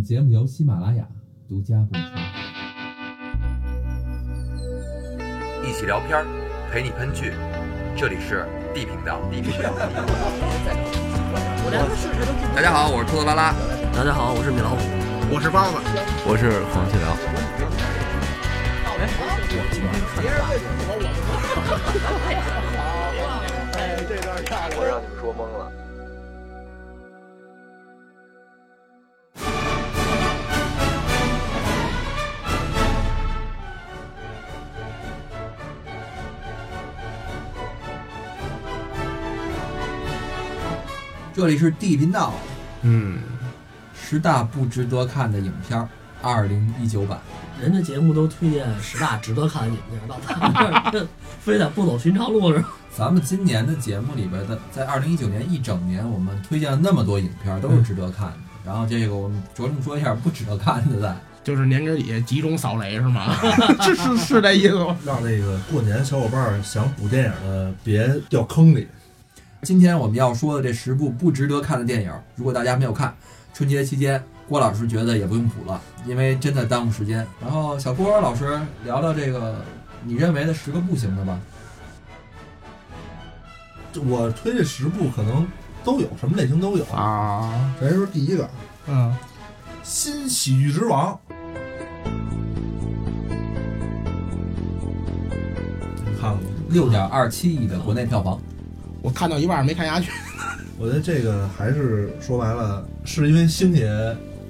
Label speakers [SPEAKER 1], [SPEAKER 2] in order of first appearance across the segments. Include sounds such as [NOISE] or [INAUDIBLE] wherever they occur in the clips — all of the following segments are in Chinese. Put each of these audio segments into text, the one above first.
[SPEAKER 1] 本节目由喜马拉雅独家播出。
[SPEAKER 2] 一起聊片儿，陪你喷剧，这里是 D 频道。D 频道。大家好，我是兔子拉拉。
[SPEAKER 3] 大家好，我是米老虎。
[SPEAKER 4] 我是包子，
[SPEAKER 5] 我是黄继辽。[LAUGHS]
[SPEAKER 2] 我让你们说懵了。
[SPEAKER 1] 这里是地频道，
[SPEAKER 5] 嗯，
[SPEAKER 1] 十大不值得看的影片儿，二零一九版。
[SPEAKER 3] 人家节目都推荐十大值得看的影片，到咱们这儿非得不走寻常路是吧？
[SPEAKER 1] 咱们今年的节目里边的，在二零一九年一整年，我们推荐了那么多影片，都是值得看的。然后这个我们着重说一下不值得看的在。
[SPEAKER 4] 就是年根底下集中扫雷是吗？[LAUGHS] 是是是这意思吗？
[SPEAKER 6] 让那个过年小伙伴儿想补电影的别掉坑里。
[SPEAKER 1] 今天我们要说的这十部不值得看的电影，如果大家没有看，春节期间郭老师觉得也不用补了，因为真的耽误时间。然后小郭老师聊聊这个你认为的十个不行的吧。
[SPEAKER 6] 我推这十部可能都有，什么类型都有。
[SPEAKER 4] 啊，
[SPEAKER 6] 咱说第一个，
[SPEAKER 4] 嗯，《
[SPEAKER 6] 新喜剧之王》？
[SPEAKER 1] 六点二七亿的国内票房，
[SPEAKER 4] 我看到一半没看下去。[LAUGHS]
[SPEAKER 6] 我觉得这个还是说白了，是因为星爷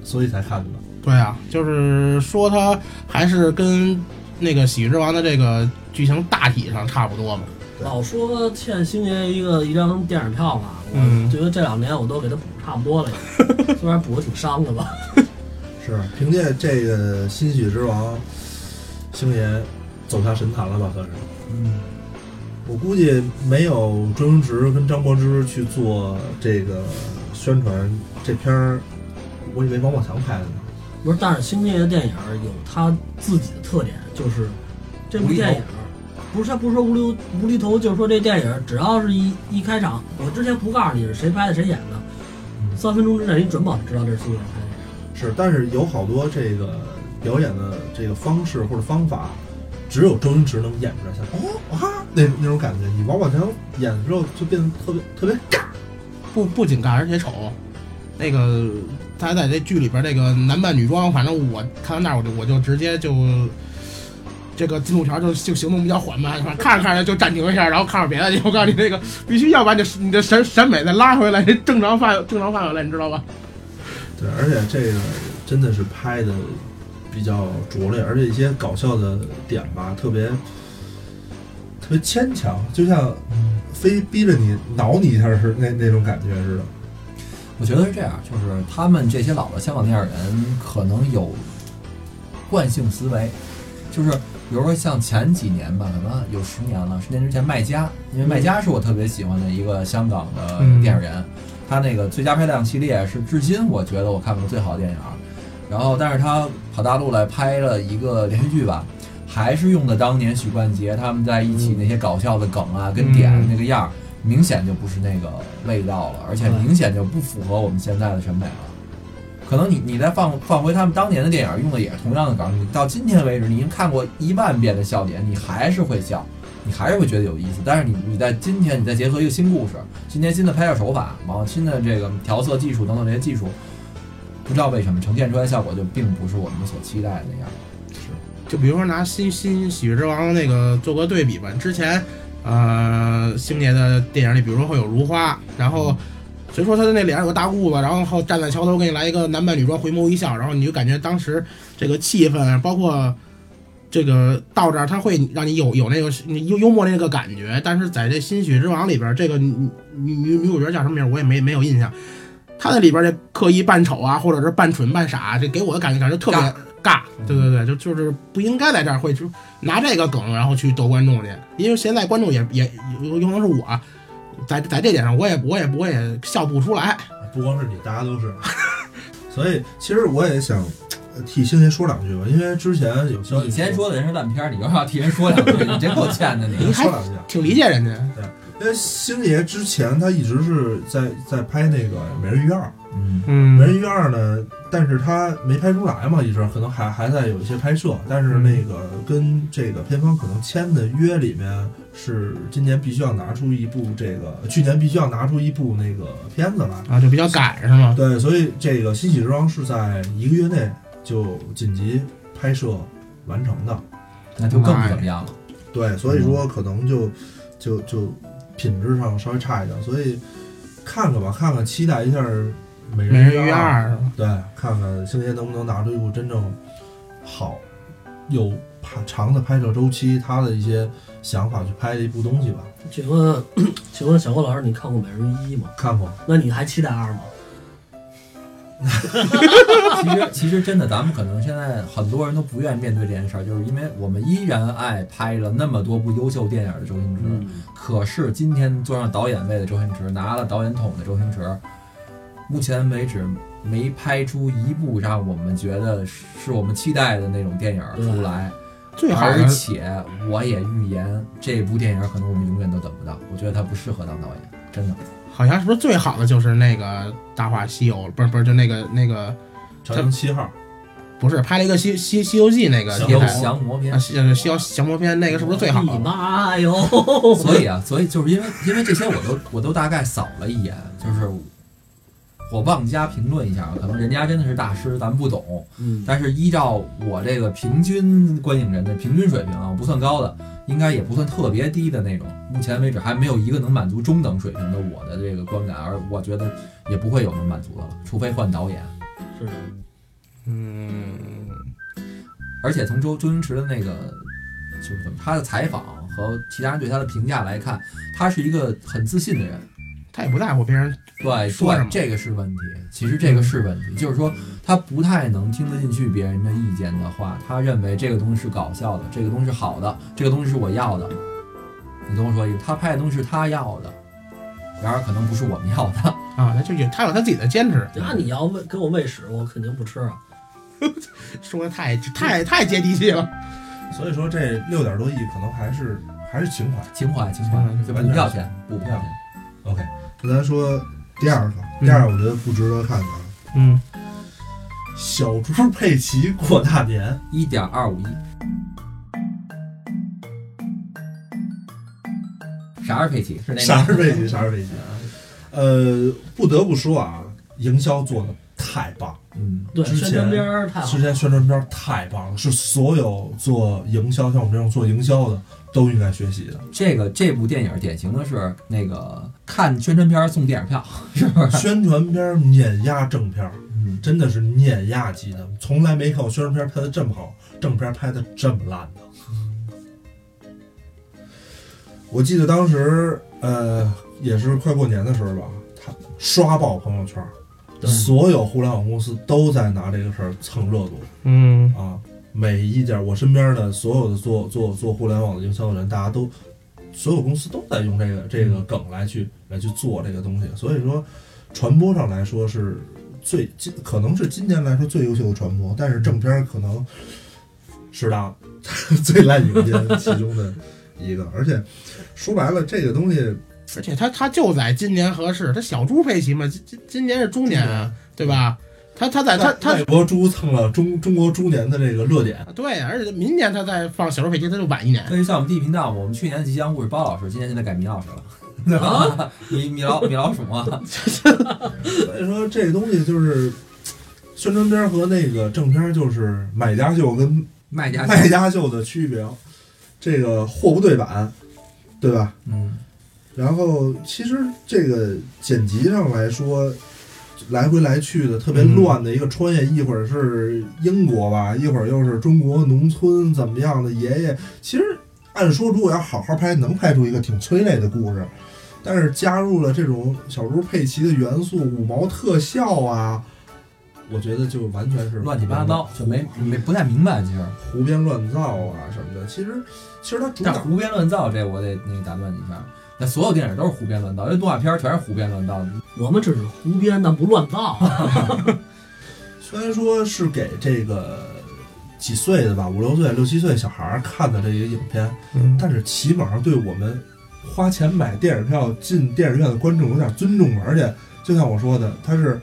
[SPEAKER 6] 所以才看的。
[SPEAKER 4] 对啊，就是说他还是跟那个《喜剧之王》的这个剧情大体上差不多嘛。
[SPEAKER 3] 老说欠星爷一个一张电影票嘛，
[SPEAKER 4] 嗯
[SPEAKER 3] 我觉得这两年我都给他补差不多了，[LAUGHS] 虽然补的挺伤的吧。[LAUGHS]
[SPEAKER 6] 是凭借这个《新喜剧之王》，星爷走下神坛了吧？算是。
[SPEAKER 1] 嗯，
[SPEAKER 6] 我估计没有周星驰跟张柏芝去做这个宣传，这片儿，我以为王宝强拍的呢。
[SPEAKER 3] 不是，但是星爷的电影有他自己的特点，就是这部电影不是他不是说无厘无厘头，就是说这电影只要是一一开场，我之前不告诉你是谁拍的谁演的，三分钟之内你准保知道这是星爷拍的。
[SPEAKER 6] 是，但是有好多这个表演的这个方式或者方法，只有周星驰能演出来，像哦啊那那种感觉。你王宝强演的时候就变得特别特别尬。
[SPEAKER 4] 不不仅尬，而且丑。那个他在这剧里边那个男扮女装，反正我看到那儿我就我就直接就这个进度条就就行动比较缓慢，看着看着就暂停一下，然后看会儿别的去。我告诉你，这个必须要把你你的审审美再拉回来，正常范正常范围来，你知道吧？
[SPEAKER 6] 对，而且这个真的是拍的比较拙劣，而且一些搞笑的点吧，特别特别牵强，就像非逼着你挠你一下是那那种感觉似的。
[SPEAKER 1] 我觉得是这样，就是他们这些老的香港电影人可能有惯性思维，就是比如说像前几年吧，可能有十年了，十年之前麦家，因为麦家是我特别喜欢的一个香港的
[SPEAKER 4] 嗯
[SPEAKER 1] 电影人，他那个最佳拍档系列是至今我觉得我看过最好的电影，然后但是他跑大陆来拍了一个连续剧吧。还是用的当年许冠杰他们在一起那些搞笑的梗啊，跟点
[SPEAKER 4] 嗯
[SPEAKER 1] 那个样儿，明显就不是那个味道了，而且明显就不符合我们现在的审美了。可能你你再放放回他们当年的电影，用的也是同样的梗，你到今天为止，你已经看过一万遍的笑点，你还是会笑，你还是会觉得有意思。但是你你在今天，你再结合一个新故事，今天新的拍摄手法，然后新的这个调色技术等等这些技术，不知道为什么呈现出来效果就并不是我们所期待的那样。
[SPEAKER 4] 就比如说拿新新喜剧之王那个做个对比吧，之前呃星爷的电影里，比如说会有如花，然后谁说他的那脸上有个大痦子，然后站在桥头给你来一个男扮女装回眸一笑，然后你就感觉当时这个气氛，包括这个到这儿，他会让你有有那个幽幽默那个感觉，但是在这新喜剧之王里边，这个女女女女主角叫什么名我也没没有印象。她在里边这刻意扮丑啊，或者是扮蠢扮傻，这给我的感觉感觉特别尬。对对对，就就是不应该在这儿会就拿这个梗然后去逗观众去，因为现在观众也也有有可能是我，在在这点上我也我也我也笑不出来。
[SPEAKER 6] 不光是你，大家都是。[LAUGHS] 所以其实我也想呃替星爷说两句吧，因为之前有消息，
[SPEAKER 1] 你先说的人是烂片儿，你又要替人说两句，你真够欠的你。
[SPEAKER 4] 你还
[SPEAKER 6] 说两句啊。
[SPEAKER 4] 挺理解人家，
[SPEAKER 6] 因为星爷之前他一直是在在拍那个《美人鱼二》，
[SPEAKER 1] 嗯《
[SPEAKER 6] 美人
[SPEAKER 4] 嗯，
[SPEAKER 6] 鱼二》呢，但是他没拍出来嘛，一直可能还还在有一些拍摄，但是那个跟这个片方可能签的约里面是今年必须要拿出一部这个，去年必须要拿出一部那个片子来，
[SPEAKER 4] 啊，就比较赶是吗？
[SPEAKER 6] 对，所以这个《新喜之王》是在一个月内就紧急拍摄完成的，
[SPEAKER 1] 那就更不怎么样了。
[SPEAKER 6] 对，所以说可能就就就品质上稍微差一点，所以看看吧，看看期待一下《美
[SPEAKER 4] 美人鱼
[SPEAKER 6] 人二》。
[SPEAKER 4] 二是吧？
[SPEAKER 6] 对，看看星爷能不能拿出一部真正好、有拍长的拍摄周期，他的一些想法去拍的一部东西吧。
[SPEAKER 3] 请问，[COUGHS] 请问小郭老师，你看过《美人鱼一》吗？
[SPEAKER 6] 看过，
[SPEAKER 3] 那你还期待二吗？[LAUGHS]
[SPEAKER 1] 其实其实真的，咱们可能现在很多人都不愿意面对这件事儿，就是因为我们依然爱拍了那么多部优秀电影的周星驰。
[SPEAKER 3] 嗯，
[SPEAKER 1] 可是今天坐上导演位的周星驰，拿了导演筒的周星驰，目前为止没拍出一部让我们觉得是我们期待的那种电影出来。
[SPEAKER 4] 最好
[SPEAKER 1] 而且我也预言，这部电影可能我们永远都等不到。我觉得他不适合当导演，真的。
[SPEAKER 4] 好像是不是最好的就是那个《大话西游》，不是不是就那个那个
[SPEAKER 6] 长江七号，
[SPEAKER 4] 不是拍了一个西西西游记那个
[SPEAKER 6] 降
[SPEAKER 1] 有
[SPEAKER 4] 题材啊，
[SPEAKER 1] 降魔篇，
[SPEAKER 4] 西呃西游降魔篇那个是不是最好
[SPEAKER 3] 你
[SPEAKER 4] 的？
[SPEAKER 3] 妈哟！
[SPEAKER 1] 所以啊，所以就是因为因为这些我都我都大概扫了一眼，就是我妄加评论一下，可能人家真的是大师，咱们不懂。
[SPEAKER 3] 嗯，
[SPEAKER 1] 但是依照我这个平均观影人的平均水平啊，不算高的，应该也不算特别低的那种。目前为止还没有一个能满足中等水平的我的这个观感，而我觉得也不会有能满足的了，除非换导演。
[SPEAKER 3] 是的，
[SPEAKER 4] 嗯，
[SPEAKER 1] 而且从周周星驰的那个就是怎么他的采访和其他人对他的评价来看，他是一个很自信的人。
[SPEAKER 4] 他也不在乎别人
[SPEAKER 1] 对
[SPEAKER 4] 说什么，
[SPEAKER 1] 对这个是问题。其实这个是问题，就是说他不太能听得进去别人的意见的话，他认为这个东西是搞笑的，这个东西是好的，这个东西是我要的。你跟我说一个，他拍的东西是他要的，然而可能不是我们要的。
[SPEAKER 4] 啊，他就有他有他自己的坚持，
[SPEAKER 3] 那你要喂给我喂屎，我肯定不吃啊。[LAUGHS]
[SPEAKER 4] 说的太太太接地气了。
[SPEAKER 6] 所以说这六点多亿可能还是还是情怀。
[SPEAKER 1] 情怀，情怀
[SPEAKER 4] 嗯，
[SPEAKER 1] 就不要钱，不不要钱。
[SPEAKER 6] OK，那咱说第二个，
[SPEAKER 4] 嗯
[SPEAKER 6] 第二个我觉得不值得看的，啊
[SPEAKER 4] 嗯，
[SPEAKER 6] 小猪佩奇过大年。
[SPEAKER 1] 一点二五亿，啥是佩奇？是那个
[SPEAKER 6] 啥是佩奇？啥是佩奇？呃，不得不说啊，营销做的太棒，
[SPEAKER 1] 嗯，
[SPEAKER 3] 对，
[SPEAKER 6] 之前
[SPEAKER 3] 宣传片儿太好
[SPEAKER 6] 之前宣传片太棒了，是所有做营销像我们这种做营销的都应该学习的。
[SPEAKER 1] 这个这部电影典型的是那个看宣传片送电影票，[LAUGHS] 是不是？
[SPEAKER 6] 宣传片碾压正片，
[SPEAKER 1] 嗯，
[SPEAKER 6] 真的是碾压级的，从来没看过宣传片拍的这么好，正片拍的这么烂的。我记得当时，呃，也是快过年的时候吧，他刷爆朋友圈，
[SPEAKER 3] 对
[SPEAKER 6] 所有互联网公司都在拿这个事儿蹭热度。
[SPEAKER 4] 嗯，
[SPEAKER 6] 啊。每一家我身边的所有的做做做互联网的营销的人，大家都所有公司都在用这个这个梗来去来去做这个东西，所以说传播上来说是最今可能是今年来说最优秀的传播，但是正片儿可能是当 [LAUGHS] 最烂影片其中的一个，而且说白了，这个东西
[SPEAKER 4] 而且他他就在今年合适，他小猪佩奇嘛，今今今年是猪年啊，对吧？他他在他他
[SPEAKER 6] 外国猪蹭了中中国猪年的这个热点，
[SPEAKER 4] 对，而且明年他再放小猪佩奇，他就晚一年。
[SPEAKER 1] 所以像我们 D 频道，我们去年吉祥物是包老师，今年现在改米老师了，[LAUGHS] 对吧？米米老米老鼠嘛，[LAUGHS] [LAUGHS]
[SPEAKER 6] 所以说这个东西就是宣传片和那个正片就是买家秀跟
[SPEAKER 1] 卖家
[SPEAKER 6] 卖家秀的区别，这个货不对版，对吧？
[SPEAKER 1] 嗯，
[SPEAKER 6] 然后其实这个剪辑上来说，来回来去的特别乱的一个穿越，一会儿是英国吧，一会儿又是中国农村怎么样的爷爷。其实按说如果要好好拍，能拍出一个挺催泪的故事，但是加入了这种小猪佩奇的元素，五毛特效啊，我觉得就完全是
[SPEAKER 1] 乱七八糟，就没没不太明白。其实，
[SPEAKER 6] 胡编乱造啊什么的。其实其实它主打
[SPEAKER 1] 但胡编乱造这我得那个打断你一下，那所有电影都是胡编乱造，因为动画片全是胡编乱造的。
[SPEAKER 3] 我们只是胡编，但不乱造。[LAUGHS]
[SPEAKER 6] 虽然说是给这个几岁的吧，五六岁、六七岁小孩儿看的这些影片，
[SPEAKER 4] 嗯，
[SPEAKER 6] 但是起码对我们花钱买电影票进电影院的观众有点尊重嘛，而且就像我说的，他是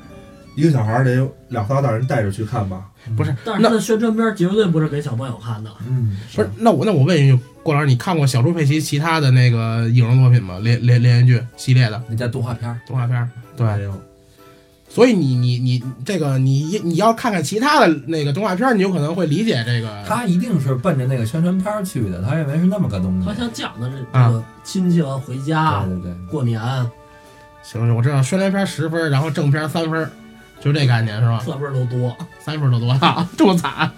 [SPEAKER 6] 一个小孩儿得有两仨大人带着去看吧，
[SPEAKER 4] 不是
[SPEAKER 3] 但是他的宣传片绝对不是给小朋友看的。
[SPEAKER 1] 嗯，
[SPEAKER 4] 不是，那我那我问一句，郭老师，你看过小猪佩奇其他的那个影视作品吗？连连连续剧系列的
[SPEAKER 1] 那叫动画片儿。
[SPEAKER 4] 动画片儿？对，
[SPEAKER 6] 没有，
[SPEAKER 4] 所以你你你这个你你要看看其他的那个动画片，你有可能会理解这个。
[SPEAKER 1] 他一定是奔着那个宣传片去的，他认为是那么个东西
[SPEAKER 3] 他。想讲的是
[SPEAKER 4] 啊
[SPEAKER 3] 这个亲戚们回家
[SPEAKER 1] 对对对，
[SPEAKER 3] 过年，
[SPEAKER 4] 行行，我知道宣传片十分，然后正片三分，就这概念是吧？[LAUGHS]
[SPEAKER 3] 三分都多。
[SPEAKER 4] 三分都多啊，这么惨。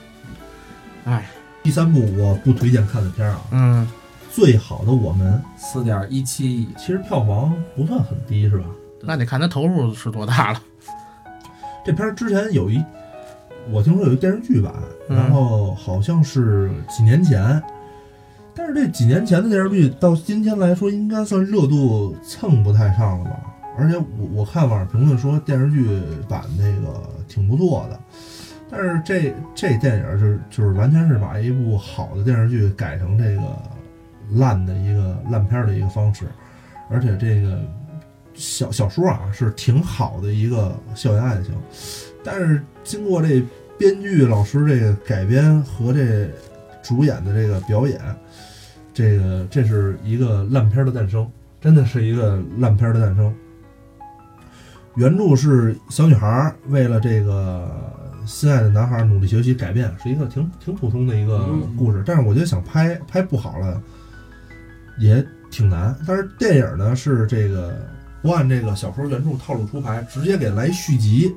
[SPEAKER 4] 哎，
[SPEAKER 6] 第三部我不推荐看的片儿啊，
[SPEAKER 4] 嗯，
[SPEAKER 6] 最好的我们
[SPEAKER 1] 四点一七亿，
[SPEAKER 6] 其实票房不算很低，是吧？
[SPEAKER 4] 那得看他投入是多大了。
[SPEAKER 6] 这片儿之前有一，我听说有一电视剧版，
[SPEAKER 4] 嗯
[SPEAKER 6] 然后好像是几年前，但是这几年前的电视剧到今天来说，应该算热度蹭不太上了吧？而且我我看网上评论说电视剧版那个挺不错的，但是这这电影就是就是完全是把一部好的电视剧改成这个烂的一个烂片儿的一个方式，而且这个小小说啊是挺好的一个校园爱情，但是经过这编剧老师这个改编和这主演的这个表演，这个这是一个烂片儿的诞生，真的是一个烂片儿的诞生。原著是小女孩为了这个心爱的男孩努力学习改变，是一个挺挺普通的一个故事。但是我觉得想拍拍不好了，也挺难。但是电影呢是这个不按这个小说原著套路出牌，直接给来续集。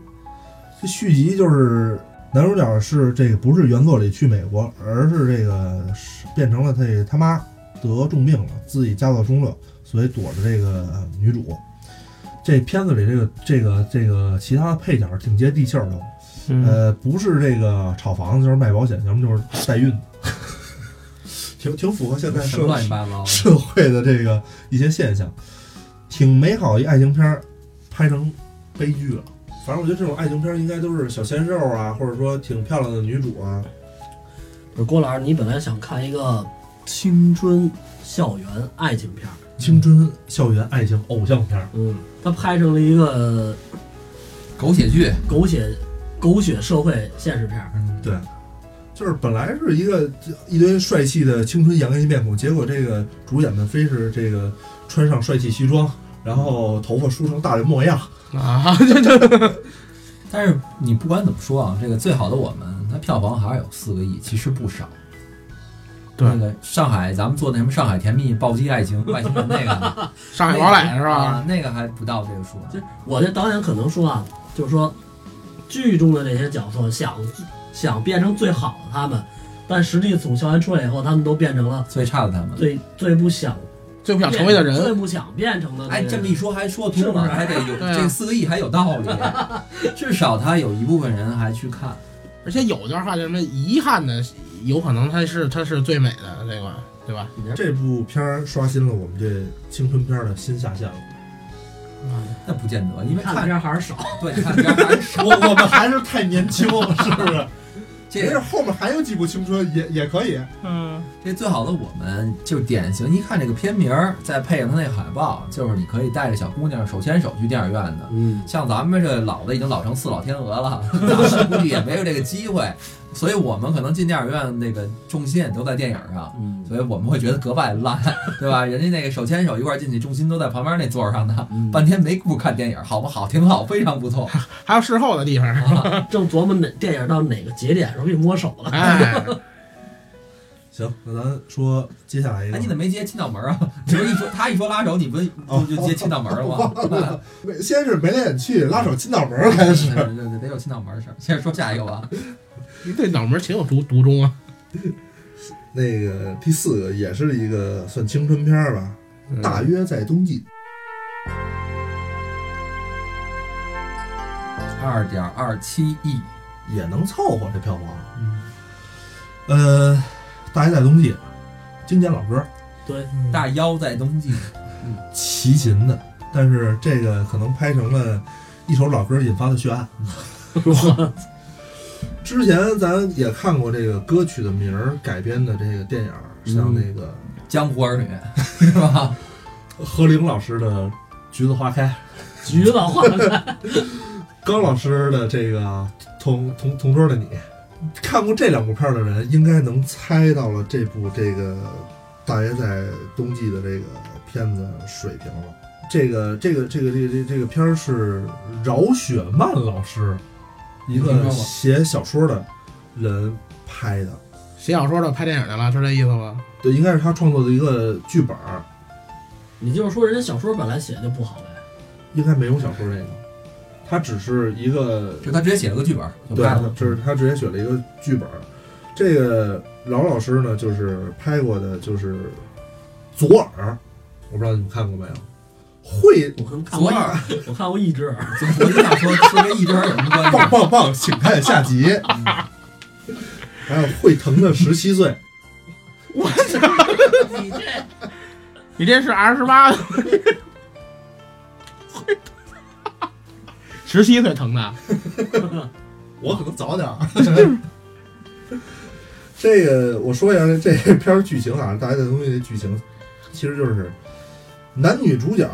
[SPEAKER 6] 这续集就是男主角是这个不是原作里去美国，而是这个是变成了他他妈得重病了，自己家道中落，所以躲着这个女主。这片子里这个这个这个其他的配角挺接地气儿的，
[SPEAKER 4] 嗯，
[SPEAKER 6] 呃，不是这个炒房子就是卖保险，要么就是代孕，[LAUGHS] 挺挺符合现在社
[SPEAKER 1] 么乱七八糟的。
[SPEAKER 6] 社会的这个一些现象，挺美好一爱情片儿，拍成悲剧了。反正我觉得这种爱情片儿应该都是小鲜肉啊，或者说挺漂亮的女主啊。
[SPEAKER 3] 不是郭老师，你本来想看一个青春校园爱情片儿，
[SPEAKER 6] 青春校园爱情偶像片儿，
[SPEAKER 3] 嗯，他拍成了一个
[SPEAKER 1] 狗血剧，
[SPEAKER 3] 狗血狗血社会现实片儿。
[SPEAKER 1] 嗯，
[SPEAKER 6] 对，就是本来是一个一堆帅气的青春洋溢面孔，结果这个主演们非是这个穿上帅气西装，然后头发梳成大人模样，
[SPEAKER 4] 啊，这这
[SPEAKER 1] 但是你不管怎么说啊，这个最好的我们，它票房还是有四个亿，其实不少。
[SPEAKER 4] 对
[SPEAKER 1] 那个上海咱们做那什么上海甜蜜暴击爱情外星人那个 [LAUGHS]
[SPEAKER 4] 上海堡垒是吧？
[SPEAKER 1] 啊，那个还不到这个数呢。
[SPEAKER 3] 就我这导演可能说啊，就是说剧中的这些角色想想变成最好的他们，但实际从校园出来以后，他们都变成了
[SPEAKER 1] 最差的他们。
[SPEAKER 3] 最最不想
[SPEAKER 4] 最不想成为的人，
[SPEAKER 3] 最不想变成的
[SPEAKER 1] 哎，这么一说还说
[SPEAKER 3] 是不是
[SPEAKER 1] 通了，还得有这四个亿还有道理，[LAUGHS] 至少他有一部分人还去看。
[SPEAKER 4] 而且有句话叫什么遗憾的，有可能它是它是最美的这个，对吧？
[SPEAKER 3] 这
[SPEAKER 6] 这部片儿刷新了我们这青春片儿的新下限了。
[SPEAKER 1] 那不见得，因为
[SPEAKER 3] 看的片儿还是少。[LAUGHS]
[SPEAKER 1] 对看片儿还是少。[LAUGHS]
[SPEAKER 6] 我我们还是太年轻了，是不是？[LAUGHS]
[SPEAKER 1] 这
[SPEAKER 6] 没事，后面还有几部青春也也可以。
[SPEAKER 4] 嗯，
[SPEAKER 1] 这最好的我们就典型，一看这个片名，再配上它那海报，就是你可以带着小姑娘手牵手去电影院的。
[SPEAKER 3] 嗯，
[SPEAKER 1] 像咱们这老的已经老成四老天鹅了，咱们估计也没有这个机会，所以我们可能进电影院那个重心也都在电影上，
[SPEAKER 3] 嗯
[SPEAKER 1] 所以我们会觉得格外烂，对吧？[LAUGHS] 人家那个手牵手一块儿进去，重心都在旁边那座儿上呢，
[SPEAKER 3] 嗯
[SPEAKER 1] 半天没顾看电影，好不好？挺好，非常不错。[LAUGHS]
[SPEAKER 4] 还有事后的地方，
[SPEAKER 3] 啊 [LAUGHS] 正琢磨哪电影到哪个节点时候给摸手了。
[SPEAKER 4] 哎，
[SPEAKER 6] 行，那咱说接下来一个。
[SPEAKER 1] 哎，你怎么没接亲脑门啊？你不是一说他一说拉手，你不就就接亲脑门了吗？
[SPEAKER 6] 没先是眉来眼去，拉手亲脑门儿开始。
[SPEAKER 1] 对对对，得有亲脑门的事儿。接着说下一个吧。
[SPEAKER 4] 你对脑门情有独独钟啊？
[SPEAKER 6] 那个第四个也是一个算青春片儿吧，
[SPEAKER 4] 嗯
[SPEAKER 6] 大约在冬季。
[SPEAKER 1] 二点二七亿，
[SPEAKER 6] 也能凑合这票房。呃，大约在冬季，经典老歌，
[SPEAKER 3] 对，
[SPEAKER 1] 大腰在冬季，
[SPEAKER 6] 齐秦的，但是这个可能拍成了一首老歌引发的血案。[LAUGHS] 之前咱也看过这个歌曲的名儿改编的这个电影儿，像那个
[SPEAKER 1] 江湖儿女 [LAUGHS] 是吧？
[SPEAKER 6] 何玲老师的《橘子花开》，
[SPEAKER 3] 橘子花开，[LAUGHS]
[SPEAKER 6] 高老师的这个《同同同桌的你》，看过这两部片儿的人应该能猜到了这部这个大约在冬季的这个片子水平了。这个这个这个这个这个这个片儿是饶雪漫老师，一个写小说的人拍的。
[SPEAKER 4] 写小说的拍电影去了，是这意思吗？
[SPEAKER 6] 对，应该是他创作的一个剧本儿，
[SPEAKER 3] 你就是说人家小说本来写的就不好呗？
[SPEAKER 6] 应该没有小说这个，他只是一个
[SPEAKER 1] 就他直接写了个剧本，
[SPEAKER 6] 对
[SPEAKER 1] 拍了，。
[SPEAKER 6] 这是他直接写了一个剧本。这个老老师呢，就是拍过的就是《左耳》，我不知道你们看过没有？会
[SPEAKER 3] 我可能看过
[SPEAKER 1] 耳，
[SPEAKER 3] 我看过一只耳，[LAUGHS]
[SPEAKER 1] 我就想说，说跟一只耳有什么关系？
[SPEAKER 6] 棒棒棒，请看下集。还有会疼的十七岁，我 [LAUGHS] 操
[SPEAKER 3] 你这
[SPEAKER 4] 你这是二十八会疼，[LAUGHS] 十七岁疼的，
[SPEAKER 6] 我可能早点儿。这个我说一下这这片儿剧情啊，大家的东西的剧情，其实就是男女主角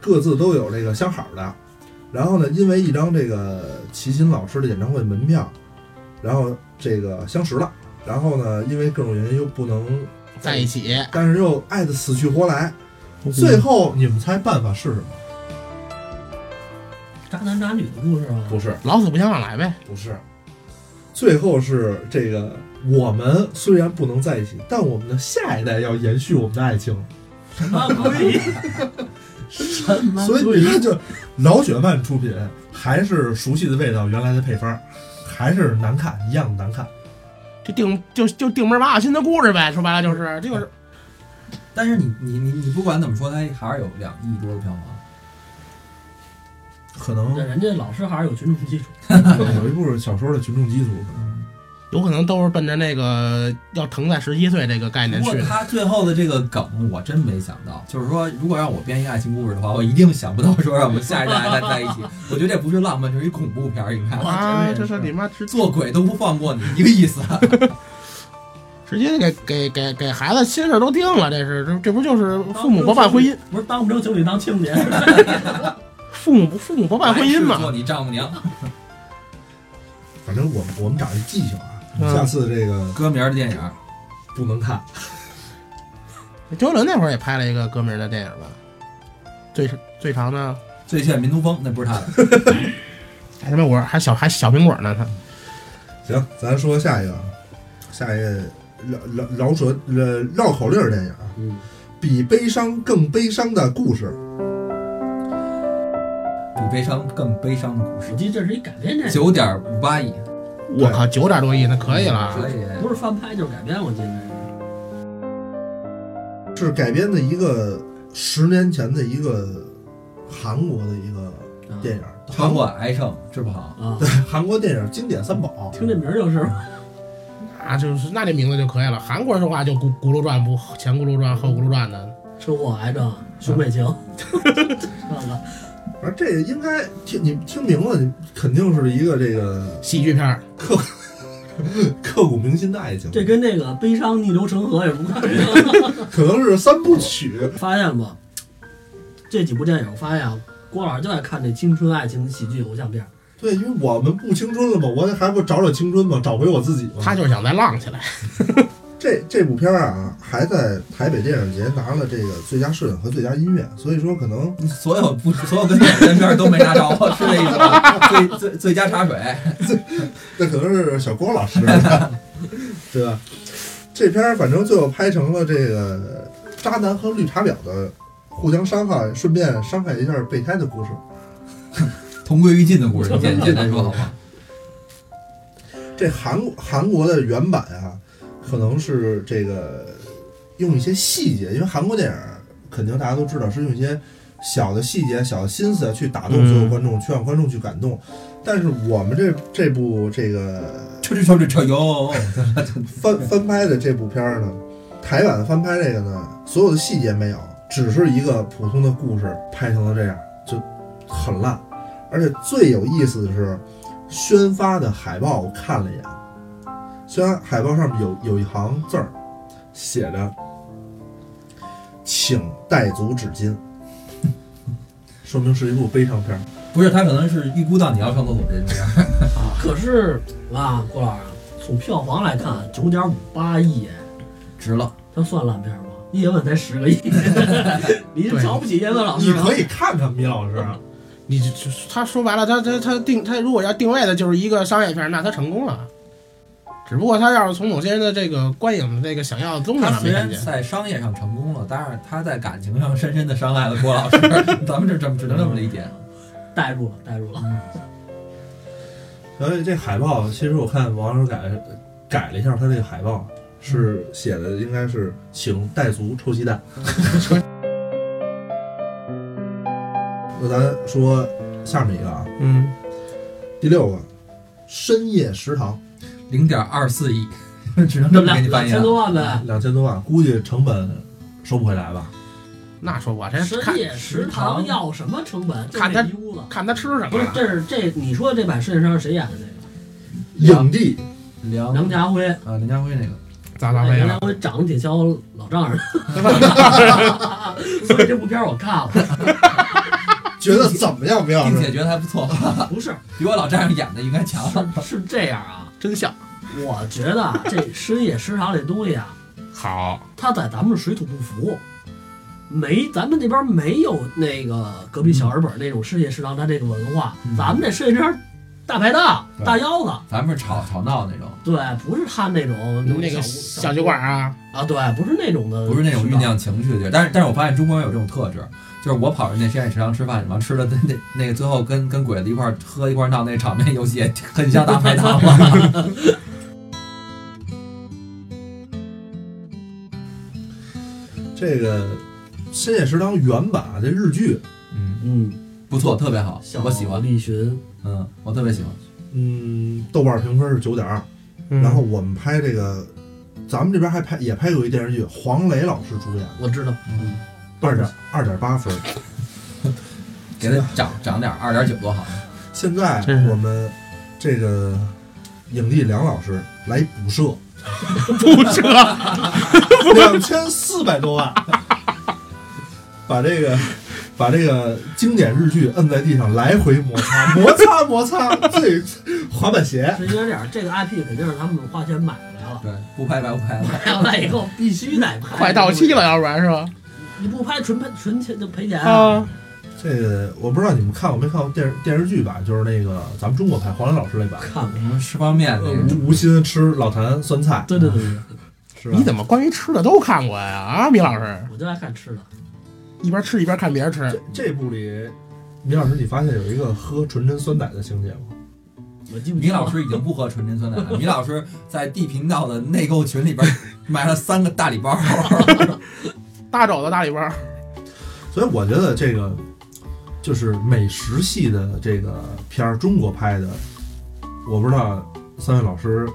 [SPEAKER 6] 各自都有这个相好的，然后呢，因为一张这个齐秦老师的演唱会门票，然后这个相识了，然后呢，因为各种原因又不能
[SPEAKER 4] 在一，起，
[SPEAKER 6] 但是又爱的死去活来，最后你们猜办法是什么？
[SPEAKER 3] 渣男渣女的故事吗，
[SPEAKER 6] 不是，
[SPEAKER 4] 老死不相往来呗。
[SPEAKER 6] 不是，最后是这个，我们虽然不能在一起，但我们的下一代要延续我们的爱情，
[SPEAKER 3] 什么鬼？什么
[SPEAKER 6] 所以
[SPEAKER 3] 鬼
[SPEAKER 6] 你看，就老雪漫出品，还是熟悉的味道，原来的配方，还是难看，一样难看。
[SPEAKER 4] 就定就就定门马新的故事呗，说白了就是这个
[SPEAKER 1] 但是你你你你不管怎么说，它还是有两亿多的票房。
[SPEAKER 6] 可能
[SPEAKER 3] 那人家老师还是有群众基础，[LAUGHS]
[SPEAKER 6] 有一部小说的群众基础，
[SPEAKER 4] 有可能都是奔着那个要疼在十七岁这个概念
[SPEAKER 1] 不过
[SPEAKER 4] 去的。
[SPEAKER 1] 他最后的这个梗，我真没想到。就是说，如果让我编一个爱情故事的话，我一定想不到说让我们下一代还在一起。我觉得这不是浪漫，这是一恐怖片儿。你看，
[SPEAKER 4] 啊，这是你妈十
[SPEAKER 1] 做鬼都不放过你，一个意思。[LAUGHS]
[SPEAKER 4] 直接给给给给孩子心事都定了，这是这这不就是父母不办婚姻，
[SPEAKER 3] 不是当不成情侣当亲家，[LAUGHS]
[SPEAKER 4] 父母不父母不办婚姻
[SPEAKER 1] 嘛做？你丈母娘。[LAUGHS]
[SPEAKER 6] 反正我们我们长一记性啊，
[SPEAKER 4] 嗯
[SPEAKER 6] 下次这个
[SPEAKER 1] 歌名的电影，
[SPEAKER 6] 不能看。
[SPEAKER 4] 周杰伦那会儿也拍了一个歌名的电影吧，最最长的《
[SPEAKER 1] 最炫民族风》，那不是他的。
[SPEAKER 4] 还他妈我还小还小苹果呢，他。
[SPEAKER 6] 行，咱说下一个，下一个绕绕绕舌呃绕口令儿电影啊，
[SPEAKER 3] 嗯，
[SPEAKER 6] 比悲伤更悲伤的故事。
[SPEAKER 1] 比悲伤更悲伤的故事。
[SPEAKER 3] 我，记得这是一改编电影，
[SPEAKER 1] 九点五八亿，
[SPEAKER 4] 我靠九点多亿那可以了，
[SPEAKER 1] 可以。
[SPEAKER 3] 不是翻拍就是改编，我记得。
[SPEAKER 6] 是改编的一个十年前的一个韩国的一个电影，
[SPEAKER 1] 韩国癌症治不好，
[SPEAKER 3] 啊，
[SPEAKER 6] 对韩国电影经典三宝。
[SPEAKER 3] 听这名儿就是
[SPEAKER 4] 啊，就是那这名字就可以了。韩国人说话就咕咕噜转不前咕噜转后咕噜转的，
[SPEAKER 3] 车祸、癌症、兄妹情，[LAUGHS] 这个
[SPEAKER 6] 而这个应该听你听名字，你肯定是一个这个
[SPEAKER 4] 喜剧片儿。
[SPEAKER 6] 刻骨铭心的爱情，
[SPEAKER 3] 这跟那个悲伤逆流成河有什么关系？[LAUGHS]
[SPEAKER 6] 可能是三部曲。
[SPEAKER 3] 发现不？这几部电影，我发现啊，郭老师就爱看这青春爱情喜剧偶像片儿。
[SPEAKER 6] 对，因为我们不青春了嘛，我还不找找青春嘛，找回我自己嘛。
[SPEAKER 4] 他就是想再浪起来。
[SPEAKER 6] 这这部片儿啊，还在台北电影节拿了这个最佳摄影和最佳音乐，所以说可能 [LAUGHS]
[SPEAKER 1] 所有不所有跟演员片儿都没拿着，是这意思吧？最最最佳茶水，[LAUGHS]
[SPEAKER 6] 那可能是小郭老师，[LAUGHS] 对吧？这片儿反正最后拍成了这个渣男和绿茶婊的互相伤害，顺便伤害一下备胎的故事。
[SPEAKER 1] 同归于尽的故事，简简单说好吗？
[SPEAKER 6] 这韩韩国的原版啊，可能是这个用一些细节，因为韩国电影肯定大家都知道是用一些小的细节、小的心思去打动所有观众，去让观众去感动。但是我们这这部这个 [LAUGHS] 翻翻拍的这部片儿呢，台版的翻拍这个呢，所有的细节没有，只是一个普通的故事拍成了这样，就很烂。而且最有意思的是，宣发的海报我看了一眼，宣发海报上面有有一行字儿，写着“请带足纸巾”，[LAUGHS] 说明是一部悲伤片儿。
[SPEAKER 1] 不是，他可能是预估到你要上厕所这种样。[LAUGHS]
[SPEAKER 3] 啊，可是啊，郭老师，从票房来看，九点五八亿，哎，
[SPEAKER 1] 值了。
[SPEAKER 3] 它算烂片吗？叶问才十个亿，[LAUGHS] 你是瞧不起叶问老师？
[SPEAKER 6] 你可以看看米老师，
[SPEAKER 4] 你就就他说白了，他他他定他如果要定位的就是一个商业片，那他成功了。只不过他要是从某些人的这个观影的这个想要的东西
[SPEAKER 1] 他虽然
[SPEAKER 4] 上没看见，
[SPEAKER 1] 在商业上成功了，但是他在感情上深深的伤害了郭老师。[LAUGHS] 咱们这这么只能这么理解。
[SPEAKER 3] 代入了，代入了。
[SPEAKER 6] 所以这海报其实我看网友改改了一下，他这个海报是写的应该是请带足臭鸡蛋。[LAUGHS] 那咱说下面一个啊，
[SPEAKER 4] 嗯，
[SPEAKER 6] 第六个深夜食堂，
[SPEAKER 1] 零点二四亿，[LAUGHS] 只能这么给你
[SPEAKER 3] 两两
[SPEAKER 1] 翻译了。
[SPEAKER 3] 千多万呗。
[SPEAKER 6] 两千多万，估计成本收不回来吧？
[SPEAKER 4] 那说我这看
[SPEAKER 3] 深夜食堂要什么成本？就
[SPEAKER 4] 看他。看他吃什么
[SPEAKER 3] 不是，这是这你说这版《深夜食堂》谁演的？这
[SPEAKER 6] 影帝
[SPEAKER 1] 梁
[SPEAKER 3] 梁家辉。
[SPEAKER 1] 啊，梁家辉那个，
[SPEAKER 4] 咋咋飞
[SPEAKER 3] 梁家？辉长得挺像我老丈人，[LAUGHS] 所以这部片儿我看了。[LAUGHS]
[SPEAKER 6] 觉得怎么样？米老师？
[SPEAKER 1] 并且觉得还不错，
[SPEAKER 3] 不是，
[SPEAKER 1] 比我老丈人演的应该强。
[SPEAKER 3] 是是这样啊。
[SPEAKER 4] 真像。
[SPEAKER 3] 我觉得啊这深夜食堂这东西啊，[LAUGHS]
[SPEAKER 4] 好，
[SPEAKER 3] 它在咱们水土不服，没咱们那边没有那个隔壁小日本那种深夜食堂它这个文化，
[SPEAKER 1] 嗯。
[SPEAKER 3] 咱们这深夜食堂大排档、大腰子，
[SPEAKER 1] 咱们是吵吵闹那种，
[SPEAKER 3] 对，不是他那种
[SPEAKER 4] 那个
[SPEAKER 3] 小
[SPEAKER 4] 小酒馆啊，
[SPEAKER 3] 啊，对，不是那种的，
[SPEAKER 1] 不是那种酝。酿情绪的地儿。但是但是我发现中国人有这种特质，就是我跑人那深夜食堂吃饭，完吃的那那那个最后跟跟鬼子一块儿喝一块儿闹那场面游戏，也很像大排档嘛。[LAUGHS]
[SPEAKER 6] 这个深夜食堂原版啊，这日剧，
[SPEAKER 1] 嗯，
[SPEAKER 3] 嗯，
[SPEAKER 1] 不错，特别好，我喜欢。
[SPEAKER 3] 立群，
[SPEAKER 1] 嗯，我特别喜欢。
[SPEAKER 6] 嗯，豆瓣评分是九点二。
[SPEAKER 4] 嗯
[SPEAKER 6] 然后我们拍这个，咱们这边还拍也拍过一电视剧，黄磊老师主演，
[SPEAKER 3] 我知道，
[SPEAKER 1] 嗯，
[SPEAKER 6] 二点二点八分。[LAUGHS]
[SPEAKER 1] 给他涨涨点二点九多好。[LAUGHS]
[SPEAKER 6] 现在我们这个影帝梁老师来补射，[LAUGHS]
[SPEAKER 4] 补射
[SPEAKER 6] 两千四百多万，把这个把这个经典日剧摁在地上来回摩擦，[LAUGHS] 摩擦摩擦，最滑板鞋。
[SPEAKER 3] 是因为这样，这个 IP 肯定是他们花钱买回来了，
[SPEAKER 1] 对，不拍白不拍了。
[SPEAKER 3] 买回来以后必须得拍，
[SPEAKER 4] 快到期了，，要不然是吧？
[SPEAKER 3] 你不拍纯赔纯钱就赔钱
[SPEAKER 4] 啊，
[SPEAKER 6] 这个我不知道你们看过没看过电视电视剧版，就是那个咱们中国拍黄磊老师那版，
[SPEAKER 3] 看过，
[SPEAKER 1] 什么吃方便那
[SPEAKER 6] 呃
[SPEAKER 1] 个，
[SPEAKER 6] 吴昕吃老坛酸菜，
[SPEAKER 3] 对对对对，
[SPEAKER 4] 你怎么关于吃的都看过呀？啊，米老师。
[SPEAKER 3] 我就爱看吃的，
[SPEAKER 4] 一边吃一边看别人吃
[SPEAKER 6] 这，这部里，米老师，你发现有一个喝纯甄酸奶的情节吗？
[SPEAKER 3] 我记不清了
[SPEAKER 1] 米老师已经不喝纯甄酸奶了。[LAUGHS] 米老师在地频道的内购群里边 [LAUGHS] 买了三个大礼包。[LAUGHS]
[SPEAKER 4] 大肘子大礼包，
[SPEAKER 6] 所以我觉得这个就是美食系的这个片儿，中国拍的，我不知道三位老师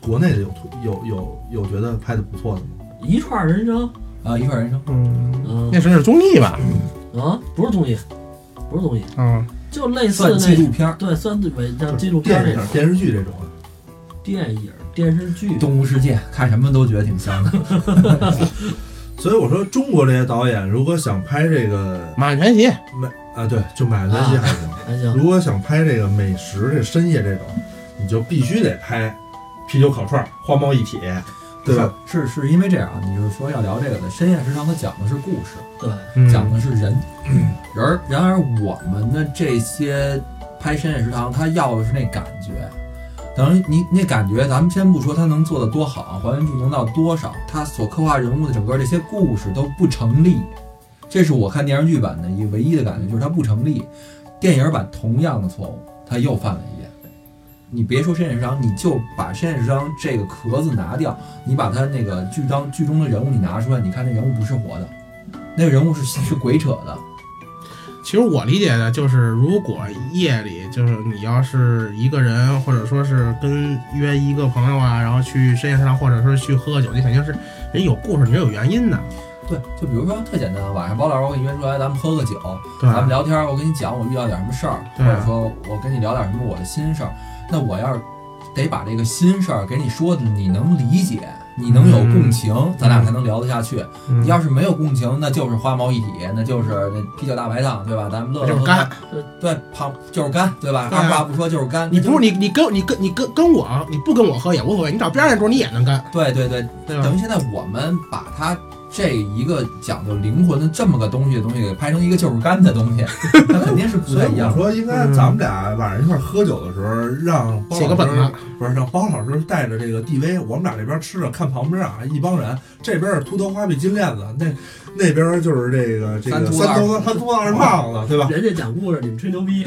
[SPEAKER 6] 国内的有有有有觉得拍的不错的吗？
[SPEAKER 3] 一串人生，
[SPEAKER 1] 啊，一块人生。
[SPEAKER 4] 嗯，
[SPEAKER 3] 嗯
[SPEAKER 4] 那是是综艺吧？
[SPEAKER 3] 啊，不是综艺，不是综艺，
[SPEAKER 4] 嗯，
[SPEAKER 3] 就类似
[SPEAKER 1] 算纪录片儿，
[SPEAKER 3] 对，算伪像纪录片
[SPEAKER 6] 电
[SPEAKER 3] 这种
[SPEAKER 6] 影、电视剧这种啊，
[SPEAKER 3] 电影、电视剧，
[SPEAKER 1] 动物世界看什么都觉得挺香的。[LAUGHS]
[SPEAKER 6] 所以我说中国这些导演如果想拍这个
[SPEAKER 4] 马鞍全席，
[SPEAKER 6] 美啊，对，就买得起还行。
[SPEAKER 3] 还行，
[SPEAKER 6] 如果想拍这个美食、这深夜这种，你就必须得拍啤酒烤串儿、花猫一体，对吧？
[SPEAKER 1] 是是是因为这样啊，你就是说要聊这个的深夜食堂，它讲的是故事，
[SPEAKER 3] 对，
[SPEAKER 4] 嗯
[SPEAKER 1] 讲的是人。[CLEARS THROAT] 然而然而我们的这些拍深夜食堂，它要的是那感觉。等于你那感觉，咱们先不说它能做的多好，还原度能到多少，它所刻画人物的整个这些故事都不成立。这是我看电视剧版的一个唯一的感觉，就是它不成立。电影版同样的错误，它又犯了一遍。你别说深夜食堂，你就把深夜食堂这个壳子拿掉，你把它那个剧当剧中的人物你拿出来，你看那人物不是活的，那个人物是是鬼扯的。
[SPEAKER 4] 其实我理解的就是，如果夜里就是你要是一个人，或者说是跟约一个朋友啊，然后去深夜食堂，或者说去喝个酒，你肯定是人有故事，你是有原因的，
[SPEAKER 1] 对，就比如说特简单，晚上包老师我给你约出来，咱们喝个酒，咱们聊天，我跟你讲我遇到点什么事儿，或者说我跟你聊点什么我的心事儿。那我要是得把这个心事儿给你说的你能理解，你能有共情，咱俩才能聊得下去。
[SPEAKER 4] 嗯
[SPEAKER 1] 你要是没有共情，那就是花毛一体，那就是那啤酒大排档，对吧？咱们乐乐呵呵
[SPEAKER 4] 就是干。
[SPEAKER 1] 对，胖就是干，对吧？二话不说就是干。
[SPEAKER 4] 你不是
[SPEAKER 1] 你
[SPEAKER 4] 你你跟你跟你跟跟我，你不跟我喝也无所谓，你找边上那桌你也能干，
[SPEAKER 1] 对对对，
[SPEAKER 4] 对
[SPEAKER 1] 等于？现在我们把它这一个讲究灵魂的这么个东西的东西给拍成一个就是干的东西，[LAUGHS] 那肯定是不
[SPEAKER 6] 所以我
[SPEAKER 1] 太一样我。
[SPEAKER 6] 说，应该咱们俩晚上一块儿喝酒的时候，让包老师
[SPEAKER 4] 写个本子，
[SPEAKER 6] 不是让包老师带着这个 DV，我们俩这边吃着，看旁边啊一帮人，这边是秃头花臂金链子，那那边就是这个这个
[SPEAKER 1] 三秃子
[SPEAKER 6] 三头三秃子二胖子，对吧？
[SPEAKER 3] 人家讲故事，你们吹牛逼，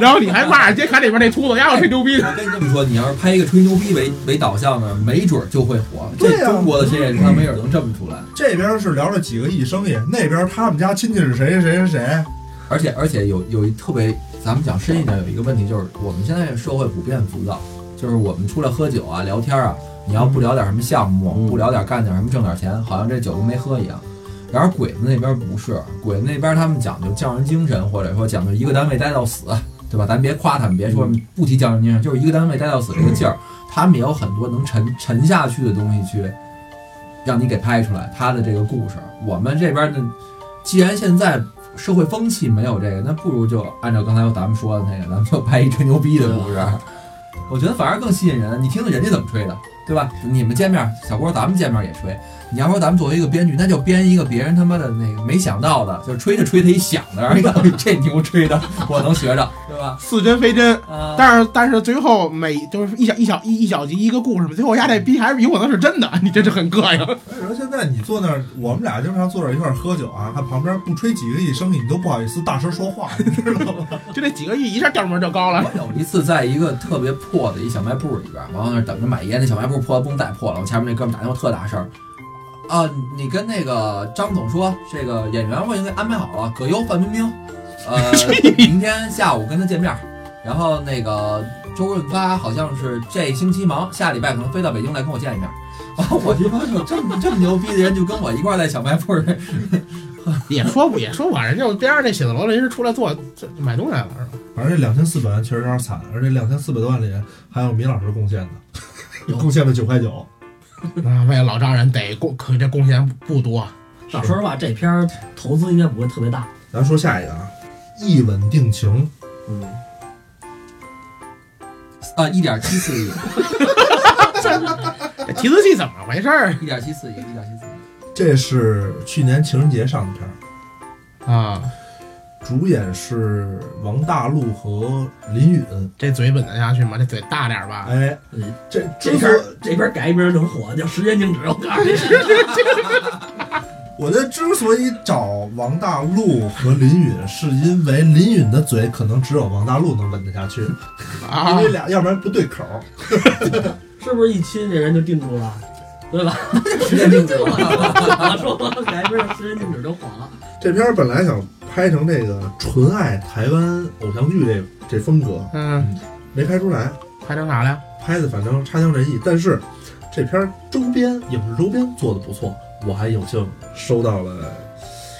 [SPEAKER 4] 然后你还骂人街侃里边那秃子，丫有吹牛逼，
[SPEAKER 1] 我跟你这么说，你要是拍一个吹牛逼为为导向的，没准儿就会火。这中国的这个他没准儿能这么出来。
[SPEAKER 6] 这边是聊了几个亿生意，那边他们家亲戚是谁谁谁谁，
[SPEAKER 1] 而且而且有有一特别，咱们讲深一点，有一个问题就是我们现在社会普遍浮躁，就是我们出来喝酒啊、聊天啊，你要不聊点什么项目，
[SPEAKER 6] 嗯
[SPEAKER 1] 不聊点干点什么挣点钱，好像这酒都没喝一样。然而鬼子那边不是，鬼子那边他们讲究匠人精神，或者说讲究一个单位待到死，对吧？咱别夸他们，别说不提匠人精神，就是一个单位待到死这个劲儿，他们也有很多能沉沉下去的东西去让你给拍出来他的这个故事。我们这边呢，既然现在社会风气没有这个，那不如就按照刚才咱们说的那个，咱们就拍一吹牛逼的故事。我觉得反而更吸引人。你听听人家怎么吹的，对吧？你们见面，小郭，咱们见面也吹。你要说咱们作为一个编剧，那就编一个别人他妈的那个没想到的，就是吹着吹着一响的，[LAUGHS] 让人看哎这牛吹的，我能学着，对吧？
[SPEAKER 4] 似真非真。
[SPEAKER 1] 啊、
[SPEAKER 4] 但是但是最后每就是一小一小一一小集一个故事嘛，最后压这逼还是有可能是真的，你真是很膈应。
[SPEAKER 6] 所以说现在你坐那儿，我们俩经常坐这儿一块儿喝酒啊，他旁边不吹几个亿生意，你都不好意思大声说话，你知道吗？[LAUGHS]
[SPEAKER 4] 就这几个亿一下调门就高了。
[SPEAKER 1] 我有一次在一个特别破的一小卖部里边，我往那儿等着买烟，那小卖部破的不能再破了。我前面那哥们打电话特大声儿，啊，你跟那个张总说，这个演员我已经给安排好了，葛优、范冰冰，呃，[LAUGHS] 明天下午跟他见面。然后那个周润发好像是这星期忙，下礼拜可能飞到北京来跟我见一面。啊，[LAUGHS] 我就说有这么这么牛逼的人，就跟我一块儿在小卖部儿 [LAUGHS]
[SPEAKER 4] 也说不也说不完，人家边上那写字楼临时出来做这买东西来了，是吧？
[SPEAKER 6] 反正这两千四百万确实有点惨，而且两千四百多万里还有米老师贡献的，
[SPEAKER 3] 有
[SPEAKER 6] 贡献了九块九。[LAUGHS]
[SPEAKER 4] 啊，为了老丈人得贡，可这贡献不多。
[SPEAKER 3] 说实话，这片儿投资应该不会特别大。
[SPEAKER 6] 咱说下一个啊，一吻定情，
[SPEAKER 3] 嗯，
[SPEAKER 1] 啊一点七四亿，[LAUGHS]
[SPEAKER 4] 这提词器怎么回事儿
[SPEAKER 1] 一点七四亿，一点七四亿。
[SPEAKER 6] 这是去年情人节上的片儿，
[SPEAKER 4] 啊？
[SPEAKER 6] 主演是王大陆和林允。
[SPEAKER 4] 这嘴稳得下去吗？这嘴大点吧。
[SPEAKER 6] 哎，
[SPEAKER 3] 嗯
[SPEAKER 6] 这
[SPEAKER 3] 这
[SPEAKER 6] 之所
[SPEAKER 3] 边这边改一名能火，叫时间静止。我告诉你，[LAUGHS]
[SPEAKER 6] 我觉得之所以找王大陆和林允，是因为林允的嘴可能只有王大陆能吻得下去，[LAUGHS] 因
[SPEAKER 4] 啊
[SPEAKER 6] 为，俩要不然不对口。[LAUGHS]
[SPEAKER 3] 是不是一亲这人就定住了，对吧？
[SPEAKER 1] 时间静止了。
[SPEAKER 3] 我说改一名时间静止就火了。
[SPEAKER 6] 这片本来想拍成这个纯爱台湾偶像剧这这风格，
[SPEAKER 4] 嗯，
[SPEAKER 6] 没拍出来，
[SPEAKER 4] 拍成啥了？
[SPEAKER 6] 拍的反正差强人意。但是这片儿周边影视周边做的不错，我还有幸收到了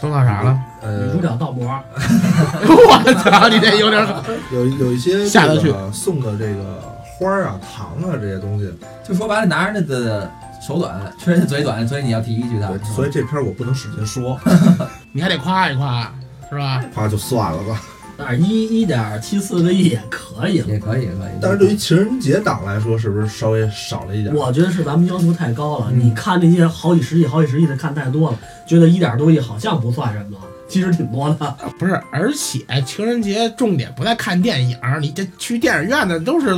[SPEAKER 4] 收到啥了？
[SPEAKER 6] 呃
[SPEAKER 3] 女主角倒模，[LAUGHS]
[SPEAKER 4] 我操，你这有点 [LAUGHS]
[SPEAKER 6] 有有一些
[SPEAKER 4] 下得去
[SPEAKER 6] 这个送的这个花儿啊、糖啊这些东西，
[SPEAKER 1] 就说白了，拿人家的手短，缺人家嘴短，所以你要提一句他。
[SPEAKER 6] 所以这片儿我不能使劲说，[LAUGHS]
[SPEAKER 4] 你还得夸一夸，是吧？
[SPEAKER 6] 夸就算了吧。
[SPEAKER 3] 但是一一点七四个亿也可以了。
[SPEAKER 1] 也可以，也可以。
[SPEAKER 6] 但是对于情人节档来说，是不是稍微少了一点？
[SPEAKER 3] 我觉得是咱们要求太高了。
[SPEAKER 6] 嗯
[SPEAKER 3] 你看那些好几十亿、好几十亿的看太多了，觉得一点多亿好像不算什么，其实挺多的。
[SPEAKER 4] 不是，而且情人节重点不在看电影，你这去电影院的都是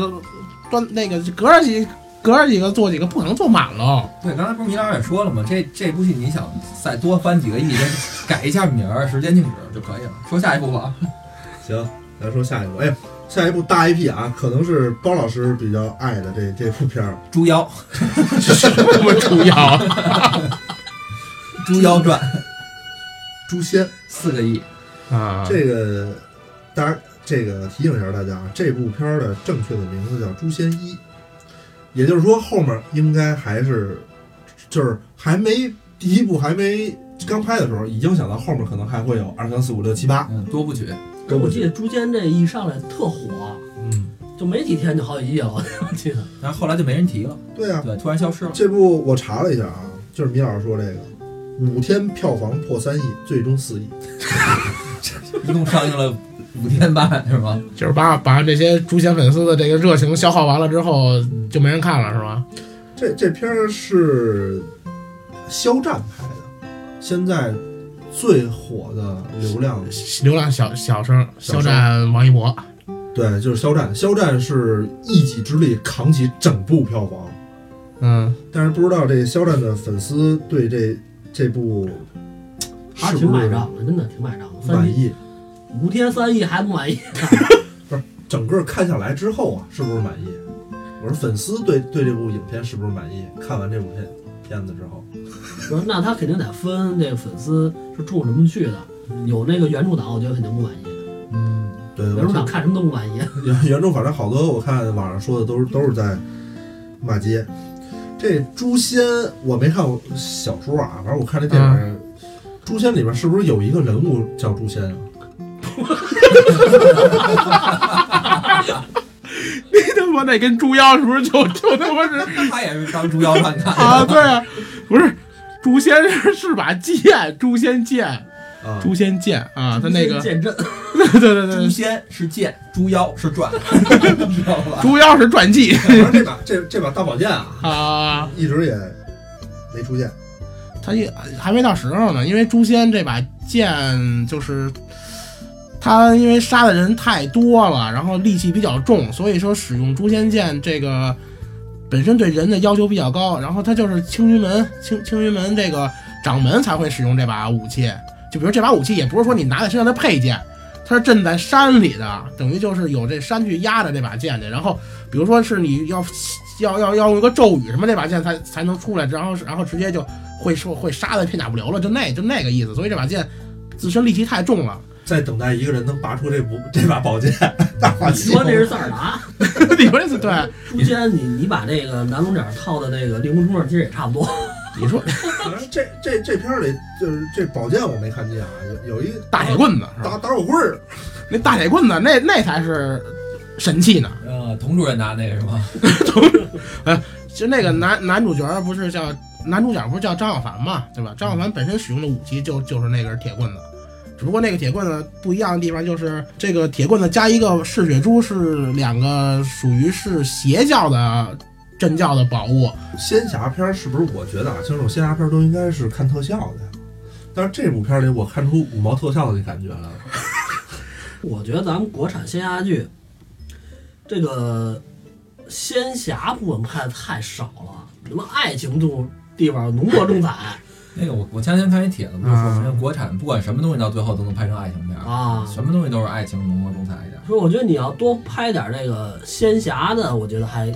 [SPEAKER 4] 端那个隔着几隔着几个做几个，不可能做满了。
[SPEAKER 1] 对，刚才不是米老师也说了吗？这这部戏你想再多翻几个亿，再改一下名儿，时间静止就可以了。说下一部吧。[LAUGHS]
[SPEAKER 6] 行，咱说下一部。哎，下一部大 IP 啊，可能是包老师比较爱的这这部片儿，
[SPEAKER 1] 猪妖，[LAUGHS]
[SPEAKER 4] 什么主要？
[SPEAKER 1] 《猪妖传》《
[SPEAKER 6] 诛仙》。
[SPEAKER 1] 四个亿。
[SPEAKER 4] 啊，
[SPEAKER 6] 这个当然，这个提醒一下大家啊，这部片儿的正确的名字叫《诛仙一》，也就是说后面应该还是就是还没第一部还没刚拍的时候，已经想到后面可能还会有二三四五六七八，
[SPEAKER 1] 嗯，多部曲。
[SPEAKER 3] 我记得《诛仙》这一上来特火，
[SPEAKER 6] 嗯，
[SPEAKER 3] 就没几天就好几亿了，我记得。
[SPEAKER 1] 然后后来就没人提了，
[SPEAKER 6] 对啊，
[SPEAKER 1] 对，突然消失了。
[SPEAKER 6] 这部我查了一下啊，就是米老师说这个，五天票房破三亿，最终四亿。[LAUGHS] [LAUGHS]
[SPEAKER 1] 一共上映了五天半，是吗？
[SPEAKER 4] 就是把把这些诛仙粉丝的这个热情消耗完了之后，就没人看了，是吗？
[SPEAKER 6] 这这片儿是肖战拍的，现在最火的流量，
[SPEAKER 4] 流量小小生，肖战、王一博，
[SPEAKER 6] 对，就是肖战。肖战是一己之力扛起整部票房，
[SPEAKER 4] 嗯，
[SPEAKER 6] 但是不知道这肖战的粉丝对这这部
[SPEAKER 3] 还
[SPEAKER 6] 是
[SPEAKER 3] 挺买账的，真的挺买账
[SPEAKER 6] 满意？
[SPEAKER 3] 五天三亿还不满意？[LAUGHS]
[SPEAKER 6] 不是整个看下来之后啊，是不是满意？我说粉丝对对这部影片是不是满意？看完这部片片子之后，
[SPEAKER 3] 说那他肯定得分这个粉丝是冲什么去的。有那个原著党，我觉得肯定不满意。
[SPEAKER 1] 嗯，
[SPEAKER 6] 对，
[SPEAKER 3] 原著党看什么都不满意。
[SPEAKER 6] 原原著反正好多我看网上说的都是都是在骂街。这诛仙我没看过小说啊，反正我看这电影，诛仙里边是不是有一个人物叫诛仙啊？[LAUGHS]
[SPEAKER 4] 你他妈那跟猪妖是不是就就他妈是 [LAUGHS]
[SPEAKER 1] 他也是当猪妖看看 [LAUGHS]
[SPEAKER 4] 啊？对啊，不是诛仙是是把剑，诛仙剑，
[SPEAKER 6] 啊，
[SPEAKER 4] 诛仙剑啊，他那个
[SPEAKER 3] 剑阵，
[SPEAKER 4] 对对对
[SPEAKER 1] 猪
[SPEAKER 4] 对，
[SPEAKER 1] 仙是剑，猪妖是传，知道吧？
[SPEAKER 4] 猪妖是传记
[SPEAKER 6] 反正这把这这把大宝剑啊，
[SPEAKER 4] 啊，
[SPEAKER 6] 一直也没出现。
[SPEAKER 4] 他也还没到时候呢，因为诛仙这把剑就是。他因为杀的人太多了，然后戾气比较重，所以说使用诛仙剑这个本身对人的要求比较高。然后他就是青云门青青云门这个掌门才会使用这把武器。就比如这把武器也不是说你拿在身上的配件，它是镇在山里的，等于就是有这山去压着这把剑的。然后比如说是你要要要要用一个咒语什么，这把剑才才能出来，然后然后直接就会说会杀的片甲不留了，就那就那个意思。所以这把剑自身戾气太重了。
[SPEAKER 6] 在等待一个人能拔出这部 [LAUGHS] 这把宝剑，大 [LAUGHS] 法
[SPEAKER 3] 你
[SPEAKER 6] 器。
[SPEAKER 3] 说这是塞尔达？[LAUGHS]
[SPEAKER 4] 你说这是对？
[SPEAKER 3] 诛仙，你你把这个南龙角套的那个令狐冲上，其实也差不多。
[SPEAKER 4] 你说
[SPEAKER 6] 反正这这这片儿里就是这宝剑我没看见啊，有有一
[SPEAKER 4] 大铁棍子？
[SPEAKER 6] 打打火棍儿，
[SPEAKER 4] 那大铁棍子那那才是神器呢。
[SPEAKER 1] 呃，佟主任拿那个是吗？
[SPEAKER 4] 其实那个男男主角不是叫男主角不是叫张小凡嘛，对吧？张小凡本身使用的武器就就是那根铁棍子，只不过那个铁棍子不一样的地方就是这个铁棍子加一个嗜血珠是两个属于是邪教的镇教的宝物。
[SPEAKER 6] 仙侠片儿是不是？我觉得啊，像这种仙侠片儿都应该是看特效的呀。但是这部片儿里，我看出五毛特效的感觉来了。[LAUGHS]
[SPEAKER 3] 我觉得咱们国产仙侠剧，这个仙侠部分拍的太少了，什么爱情这种地方浓墨重彩 [LAUGHS]
[SPEAKER 1] 那个我我前两天看一帖子，不是说
[SPEAKER 4] 啊
[SPEAKER 1] 人家国产不管什么东西到最后都能拍成爱情片，
[SPEAKER 3] 啊。
[SPEAKER 1] 什么东西都是爱情浓墨重彩一点。
[SPEAKER 3] 所以我觉得你要多拍点这个仙侠的，我觉得还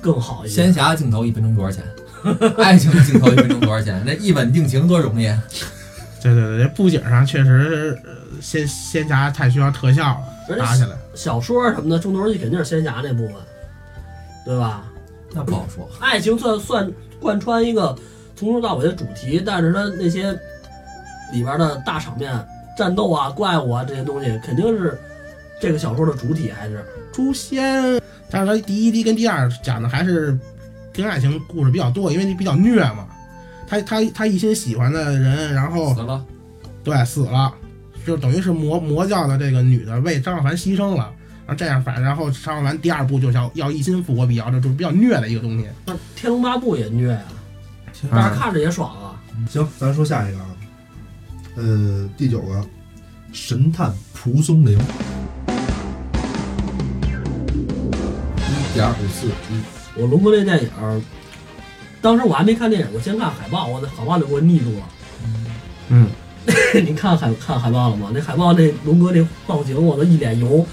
[SPEAKER 3] 更好一点。
[SPEAKER 1] 仙侠镜头一分钟多少钱？[LAUGHS] 爱情镜头一分钟多少钱？那一吻定情多容易。[LAUGHS]
[SPEAKER 4] 对对对，这布景上确实呃仙仙侠太需要特效了，
[SPEAKER 3] 而
[SPEAKER 4] 打起来。
[SPEAKER 3] 小说什么的，重头戏肯定是仙侠那部分，对吧？
[SPEAKER 1] 那不好说。
[SPEAKER 3] 爱情算算贯穿一个从头到尾的主题，但是它那些里边的大场面、战斗啊、怪物啊这些东西，肯定是这个小说的主体，还是
[SPEAKER 4] 诛仙，但是他第一、第一跟第二讲的还是跟爱情故事比较多，因为你比较虐嘛。他他他一心喜欢的人，然后
[SPEAKER 1] 死了，
[SPEAKER 4] 对死了，就等于是魔魔教的这个女的为张小凡牺牲了。然后这样反，然后张小凡第二部就要要一心复活，比较这就是比较虐的一个东西。
[SPEAKER 3] 那《天龙八部》也虐啊，但是看着也爽啊。
[SPEAKER 6] 行，咱说下一个啊，呃，第九个，神探蒲松龄，
[SPEAKER 1] 一点五四一，
[SPEAKER 3] 我龙哥这电影，当时我还没看电影，我先看海报，我的海报就给我腻住了。
[SPEAKER 4] 嗯，[LAUGHS]
[SPEAKER 3] 你看海看海报了吗？那海报那龙哥那造型，我都一脸油，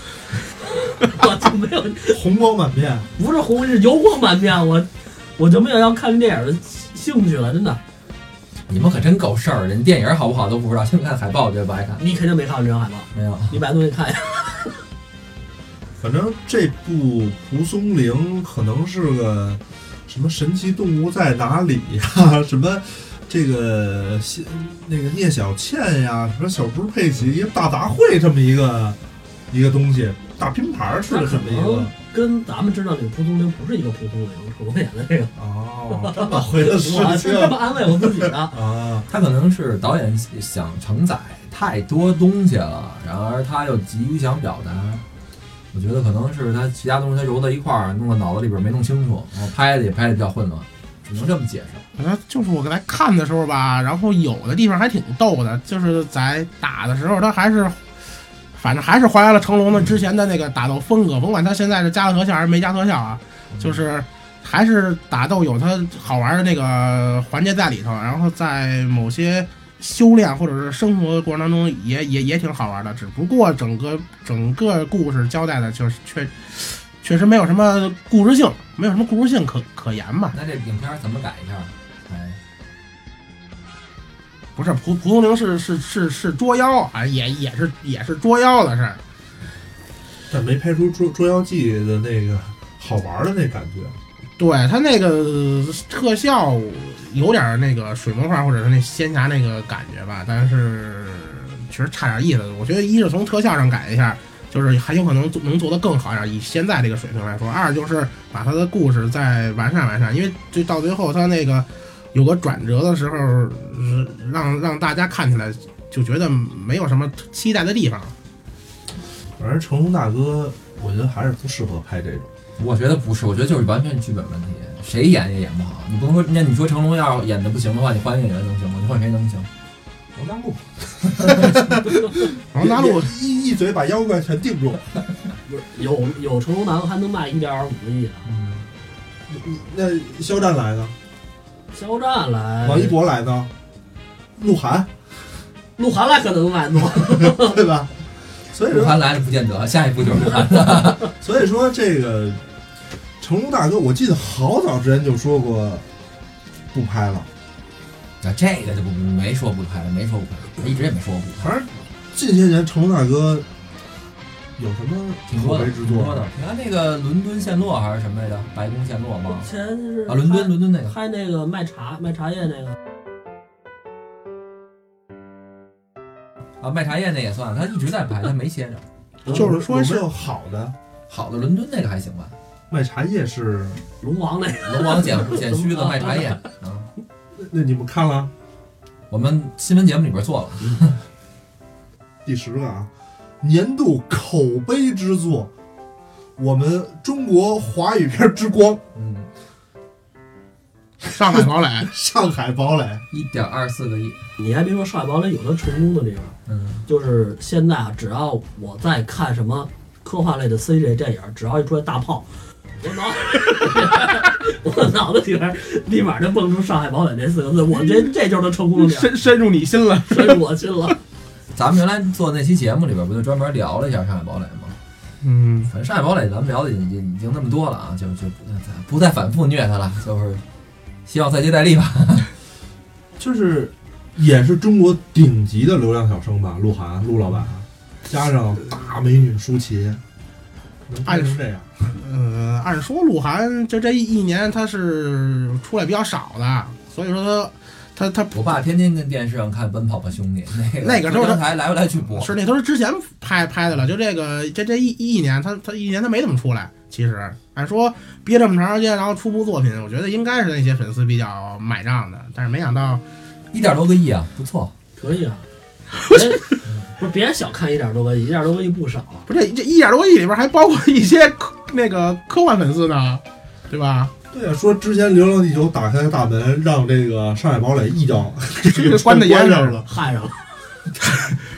[SPEAKER 3] 我就没有 [LAUGHS]
[SPEAKER 6] 红光满面，
[SPEAKER 3] 不是红是油光满面，我我就没有要看电影的兴趣了，真的。
[SPEAKER 1] 你们可真够事儿，人电影好不好都不知道，先看海报觉得不爱看。
[SPEAKER 3] 你肯定没看过这张海报，
[SPEAKER 1] 没有，
[SPEAKER 3] 你百度去看一下。[LAUGHS]
[SPEAKER 6] 反正这部蒲松龄可能是个什么神奇动物在哪里呀、[LAUGHS] 什么这个谢那个聂小倩呀，什么小猪佩奇一个大杂烩这么一个一个东西，大拼盘似的，什么？
[SPEAKER 3] 跟咱们知道那个蒲松龄不是一个蒲松龄，是我演的这个，
[SPEAKER 6] 哦，这么回的事
[SPEAKER 3] 我是
[SPEAKER 6] 情
[SPEAKER 3] 这么安慰我自己的。[LAUGHS]
[SPEAKER 6] 啊，
[SPEAKER 1] 他可能是导演想承载太多东西了，然而他又急于想表达。我觉得可能是他其他东西他揉在一块儿，弄到脑子里边没弄清楚，然后拍的也拍的比较混乱，只能这么解释。
[SPEAKER 4] 反正就是我来看的时候吧，然后有的地方还挺逗的，就是在打的时候，他还是，反正还是还原了成龙的之前的那个打斗风格，甭管他现在是加了特效还是没加特效啊，就是还是打斗有他好玩的那个环节在里头，然后在某些修炼或者是生活过程当中也也也挺好玩的，只不过整个整个故事交代的就是确确实没有什么故事性，没有什么故事性可可言吧。
[SPEAKER 1] 那这影片怎么改一下？哎，
[SPEAKER 4] 不是蒲蒲松龄是是是是捉妖啊，也也是也是捉妖的事儿。
[SPEAKER 6] 但没拍出捉捉妖记的那个好玩的那感觉。
[SPEAKER 4] 对他那个特效有点那个水墨画或者是那仙侠那个感觉吧，但是其实差点意思。我觉得一是从特效上改一下，就是还有可能做能做得更好一点，以现在这个水平来说；二就是把他的故事再完善完善，因为就到最后他那个有个转折的时候，呃让让大家看起来就觉得没有什么期待的地方。
[SPEAKER 6] 反正成龙大哥，我觉得还是不适合拍这种。
[SPEAKER 1] 我觉得不是，我觉得就是完全剧本问题，谁演也演不好。你不能说，那你说成龙要演的不行的话，你换演员能行吗？你换谁能行？
[SPEAKER 6] 王大陆，[LAUGHS]
[SPEAKER 4] 王大陆 [LAUGHS]
[SPEAKER 6] 一一嘴把妖怪全定住。
[SPEAKER 3] 不是有有成龙大哥还能卖一点五个亿呢，
[SPEAKER 1] 嗯，
[SPEAKER 6] 那肖战来呢？
[SPEAKER 3] 肖战来，
[SPEAKER 6] 王一博来呢？鹿晗，
[SPEAKER 3] 鹿晗来可能卖多。[LAUGHS]
[SPEAKER 6] 对吧？所以，
[SPEAKER 1] 鹿晗来了不见得，下一步就是鹿晗。[LAUGHS]
[SPEAKER 6] 所以说这个成龙大哥，我记得好早之前就说过不拍了。
[SPEAKER 1] 啊，这个就不没说不拍了，没说不拍，他一直也没说过不拍，
[SPEAKER 6] 反正近些年成龙大哥有什么
[SPEAKER 1] 挺多的，挺多的。你看那个伦敦陷落还是什么来着？白宫陷落吗？
[SPEAKER 3] 前是
[SPEAKER 1] 啊，伦敦伦敦那个。
[SPEAKER 3] 拍那个卖茶卖茶叶那个，
[SPEAKER 1] 啊，卖茶叶那也算，他一直在拍，他没歇着。
[SPEAKER 4] 就是说是
[SPEAKER 6] 好的
[SPEAKER 1] 好的，伦敦那个还行吧。
[SPEAKER 6] 卖茶叶是？
[SPEAKER 3] 龙王那个，
[SPEAKER 1] 龙王捡捡须的卖茶叶啊，
[SPEAKER 6] 那那你们看了
[SPEAKER 1] 我们新闻节目里边做了。[LAUGHS]
[SPEAKER 6] 第十个啊？年度口碑之作，我们中国华语片之光
[SPEAKER 1] 嗯，
[SPEAKER 4] 上海堡垒，[LAUGHS]《
[SPEAKER 6] 上海堡垒》。
[SPEAKER 1] 一点二四个亿。
[SPEAKER 3] 你还别说，《上海堡垒》有它成功的地方，
[SPEAKER 1] 嗯，
[SPEAKER 3] 就是现在啊，只要我在看什么科幻类的 CG 电影，只要一出来大炮，我脑 [LAUGHS] 我脑子里边立马就蹦出“上海堡垒”这四个字，我这这就是它成功的地儿，
[SPEAKER 4] 深深入你心了。
[SPEAKER 3] 深入我心了。
[SPEAKER 1] 咱们原来做那期节目里边不就专门聊了一下《上海堡垒》吗？
[SPEAKER 4] 嗯，
[SPEAKER 1] 反正《上海堡垒》咱们聊的已经已经那么多了啊，就就不再不再反复虐他了，就是希望再接再厉吧。[LAUGHS]
[SPEAKER 6] 就是也是中国顶级的流量小生吧，鹿晗，陆老板，加上大美女舒淇，能拍成这样？
[SPEAKER 4] 呃，按说鹿晗这这一年他是出来比较少的，所以说他他他
[SPEAKER 1] 我爸天天跟电视上看《奔跑吧兄弟》，[LAUGHS] 那个
[SPEAKER 4] 那个时候他
[SPEAKER 1] 来回来去播。
[SPEAKER 4] 是那都是之前拍拍的了，就这个这这一一年他他一年他没怎么出来。其实按说憋这么长时间，然后出部作品，我觉得应该是那些粉丝比较买账的，但是没想到
[SPEAKER 1] 一点多个亿啊，不错。
[SPEAKER 3] 可以啊，[LAUGHS] 别不是别小看一点多个亿，一点多个亿不少。
[SPEAKER 4] 不是这这一点多个亿里边还包括一些那个科幻粉丝呢，对吧？
[SPEAKER 6] 对啊，说之前《流浪地球》打开大门，让这个上海堡垒一脚
[SPEAKER 4] 这个 [LAUGHS] 关的严实
[SPEAKER 6] 关上了。
[SPEAKER 3] 害上了，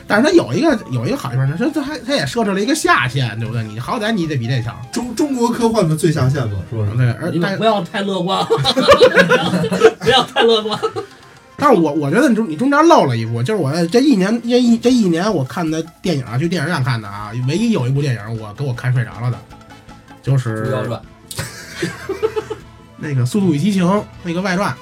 [SPEAKER 4] 但是它有一个有一个好地方，它它还它也设置了一个下限，对不对？你好歹你得比这强，
[SPEAKER 6] 中中国科幻的最下限嘛，是不是？
[SPEAKER 4] 对。而
[SPEAKER 3] 不要太乐观，[LAUGHS] 不要太乐观。[LAUGHS]
[SPEAKER 4] 但是我我觉得你中你中间漏了一部，就是我这一年这一这一年我看的电影啊，去电影院看的啊，唯一有一部电影我给我看睡着了的，就《是
[SPEAKER 1] 猪妖传》
[SPEAKER 4] 那个《速度与激情》那个外传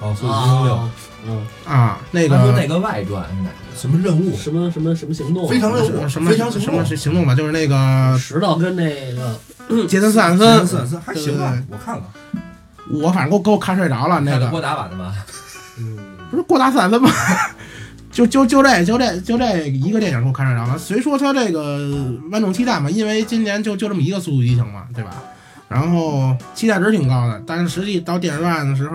[SPEAKER 6] 哦，速度与激情六
[SPEAKER 3] 啊，嗯，
[SPEAKER 4] 啊，那个
[SPEAKER 1] 那个外传是哪个？
[SPEAKER 6] 什么任务？
[SPEAKER 3] 什么什么什么行动啊，
[SPEAKER 6] 非常任务
[SPEAKER 4] 什么
[SPEAKER 6] 非常行动
[SPEAKER 4] 什么是行动吧，就是那个
[SPEAKER 3] 石头跟那个
[SPEAKER 4] 杰森斯坦森，
[SPEAKER 6] 斯坦森还行吧我看了。
[SPEAKER 4] 我反正给我给我看睡着了，那个
[SPEAKER 1] 郭达版的吧？
[SPEAKER 6] 嗯，
[SPEAKER 4] 不是郭达斯坦森吗？就就就这就这就这一个电影给我看睡着了。虽说他这个万众期待嘛，因为今年就就这么一个《速度与激情》嘛，对吧？然后期待值挺高的，但是实际到电影院的时候，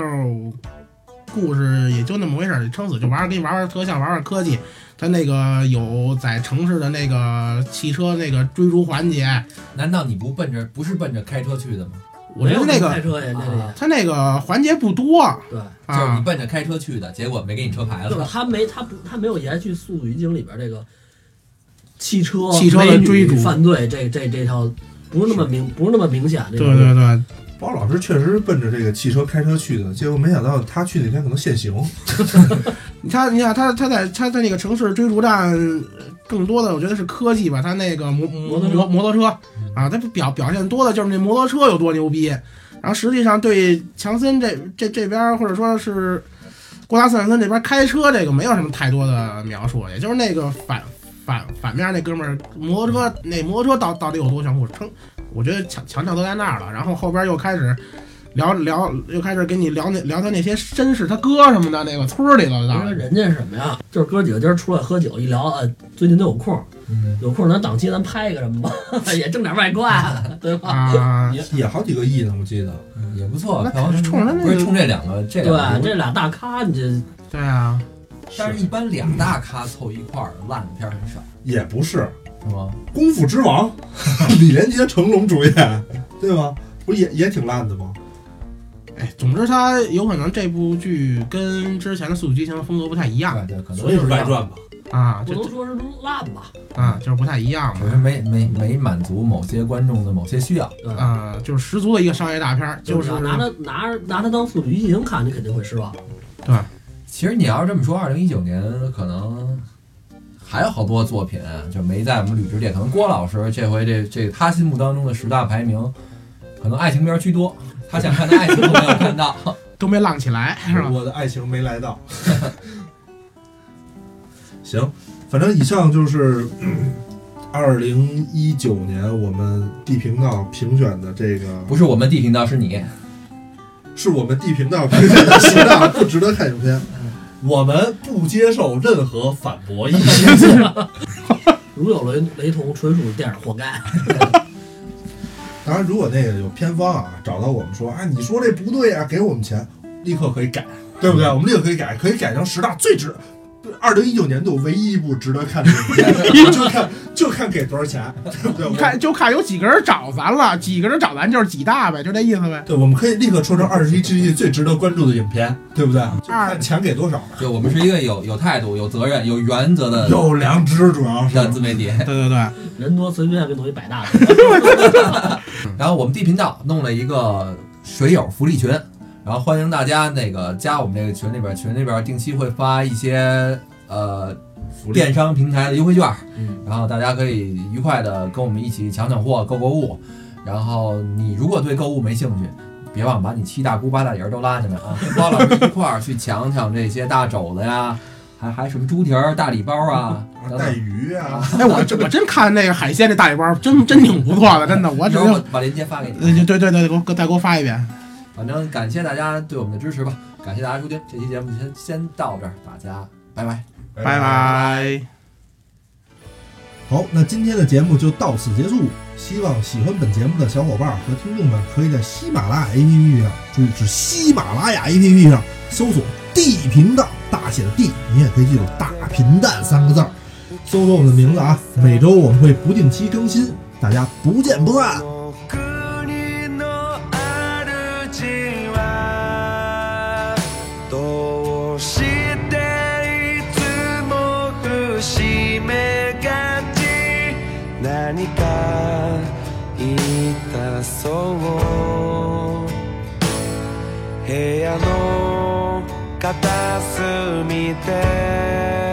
[SPEAKER 4] 故事也就那么回事儿，撑死就玩儿，给你玩玩特效，玩玩科技。它那个有在城市的那个汽车那个追逐环节，
[SPEAKER 1] 难道你不奔着不是奔着开车去的吗？
[SPEAKER 4] 我觉得那个
[SPEAKER 3] 开车呀，那里
[SPEAKER 1] 啊
[SPEAKER 4] 它那个环节不多
[SPEAKER 3] 对，
[SPEAKER 1] 就是你
[SPEAKER 4] 啊。
[SPEAKER 1] 奔着开车去的，结果没给你车牌
[SPEAKER 3] 就是
[SPEAKER 1] 子。
[SPEAKER 3] 他没他不他没有延续《速度与激情》里边这个汽车
[SPEAKER 4] 汽车的
[SPEAKER 3] 美女
[SPEAKER 4] 追逐
[SPEAKER 3] 犯罪这这这条不是那么明不是那么明显这
[SPEAKER 4] 对对对，
[SPEAKER 6] 包老师确实是奔着这个汽车开车去的，结果没想到他去那天可能限行。[LAUGHS]
[SPEAKER 4] 他你看他他在他在那个城市追逐战，呃更多的我觉得是科技吧。他那个摩摩
[SPEAKER 3] 摩托车
[SPEAKER 4] 摩摩托车啊，他表表现多的就是那摩托车有多牛逼。然后实际上对强森这这这边或者说是郭达斯坦森这边开车这个没有什么太多的描述，也就是那个反反反面那哥们儿摩托车那摩托车到到底有多炫酷，称我觉得强强调都在那儿了。然后后边又开始。聊聊又开始跟你聊那聊他那些身世，他哥什么的，那个村儿里头的，
[SPEAKER 3] 你说人家是什么呀？就是哥几个今儿出来喝酒一聊，呃，最近都有空，
[SPEAKER 1] 嗯，
[SPEAKER 3] 有空咱档期咱拍一个什么吧，[LAUGHS] 也挣点外快，对吧？
[SPEAKER 4] 啊，
[SPEAKER 6] 也好几个亿呢，我记得。
[SPEAKER 1] 也不错。
[SPEAKER 4] 那
[SPEAKER 1] 票房
[SPEAKER 4] 冲着那个
[SPEAKER 1] 不是冲这两个，这
[SPEAKER 3] 对，这俩大咖，你这
[SPEAKER 4] 对啊，
[SPEAKER 1] 但是一般两大咖凑一块儿，烂的片儿很少，
[SPEAKER 6] 也不是
[SPEAKER 1] 是吗？
[SPEAKER 6] 《功夫之王》，[LAUGHS] 李连杰、成龙主演，对吗？不是也也挺烂的吗？
[SPEAKER 4] 哎，总之他有可能这部剧跟之前的《速度与激情》风格不太一样
[SPEAKER 1] 对对，可能
[SPEAKER 6] 所以是外传吧？
[SPEAKER 4] 啊，
[SPEAKER 3] 不
[SPEAKER 4] 就
[SPEAKER 3] 能说是烂吧？
[SPEAKER 4] 啊就是不太一样
[SPEAKER 1] 只是
[SPEAKER 4] 嘛，
[SPEAKER 1] 没没没满足某些观众的某些需要。
[SPEAKER 3] 对，
[SPEAKER 4] 啊，就是十足的一个商业大片儿，就是
[SPEAKER 3] 要拿它拿拿它当《速度与激情》看，你肯定会失望。
[SPEAKER 1] 其实你要是这么说，二零一九年可能还有好多作品就没在我们履职列。可能郭老师这回这这他心目当中的十大排名，可能爱情片居多，他想看的爱情都没有看到。[LAUGHS]
[SPEAKER 4] 都没浪起来，[LAUGHS] 是吧？
[SPEAKER 6] 我的爱情没来到。[LAUGHS] 行，反正以上就是 [CLEARS THROAT] 二零一九年我们地频道评选的这个，
[SPEAKER 1] 不是我们地频道，是你。
[SPEAKER 6] 是我们地频道评选的十大不值得看影片。我们不接受任何反驳意见。[LAUGHS]
[SPEAKER 3] 如有雷雷同，纯属电影活该。[LAUGHS]
[SPEAKER 6] 当然，如果那个有偏方啊，找到我们说，啊，你说这不对啊，给我们钱，立刻可以改，对不对？我们立刻可以改，可以改成十大最值，二零一九年度唯一一部值得看的影片，[LAUGHS] 就看就看给多少钱，对不对？
[SPEAKER 4] 你看就看有几个人找咱了，几个人找咱就是几大呗，就这意思呗。
[SPEAKER 6] 对，我们可以立刻说成二十一世纪最值得关注的影片，对不对？就看钱给多少，
[SPEAKER 1] 对我们是一个有有态度、有责任、有原则的
[SPEAKER 6] 有良知，主要是
[SPEAKER 1] 的自媒体。[LAUGHS]
[SPEAKER 4] 对对对，
[SPEAKER 3] 人多随便给弄一百大的，[LAUGHS]
[SPEAKER 1] 然后我们地频道弄了一个水友福利群，然后欢迎大家那个加我们这个群里边，群里边定期会发一些呃电商平台的优惠券，
[SPEAKER 3] 嗯，
[SPEAKER 1] 然后大家可以愉快的跟我们一起抢抢货、购购物。然后你如果对购物没兴趣，别忘把你七大姑八大姨都拉进来啊，跟包老师一块儿去抢抢这些大肘子呀，还还什么猪蹄儿、大礼包啊，等
[SPEAKER 6] 带。鱼啊，
[SPEAKER 4] 哎，我真我真看那个海鲜那大礼包，真真挺不错的，真的，我只是
[SPEAKER 1] 一会儿我把链接发给
[SPEAKER 4] 呃
[SPEAKER 1] 你。
[SPEAKER 4] 对对对，给我再给我发一遍。
[SPEAKER 1] 反正感谢大家对我们的支持吧，感谢大家收听这期节目先先到这儿，大家拜拜。
[SPEAKER 4] 拜拜。
[SPEAKER 6] 好，那今天的节目就到此结束。希望喜欢本节目的小伙伴和听众们，可以在喜马拉雅 APP 上，注意是喜马拉雅 APP 上搜索“地频道”，大写的 D，你也可以记住“大平淡”三个字儿，搜索我们的名字啊。每周我们会不定期更新，大家不见不散。
[SPEAKER 7] 何か痛そう。部屋の片隅で。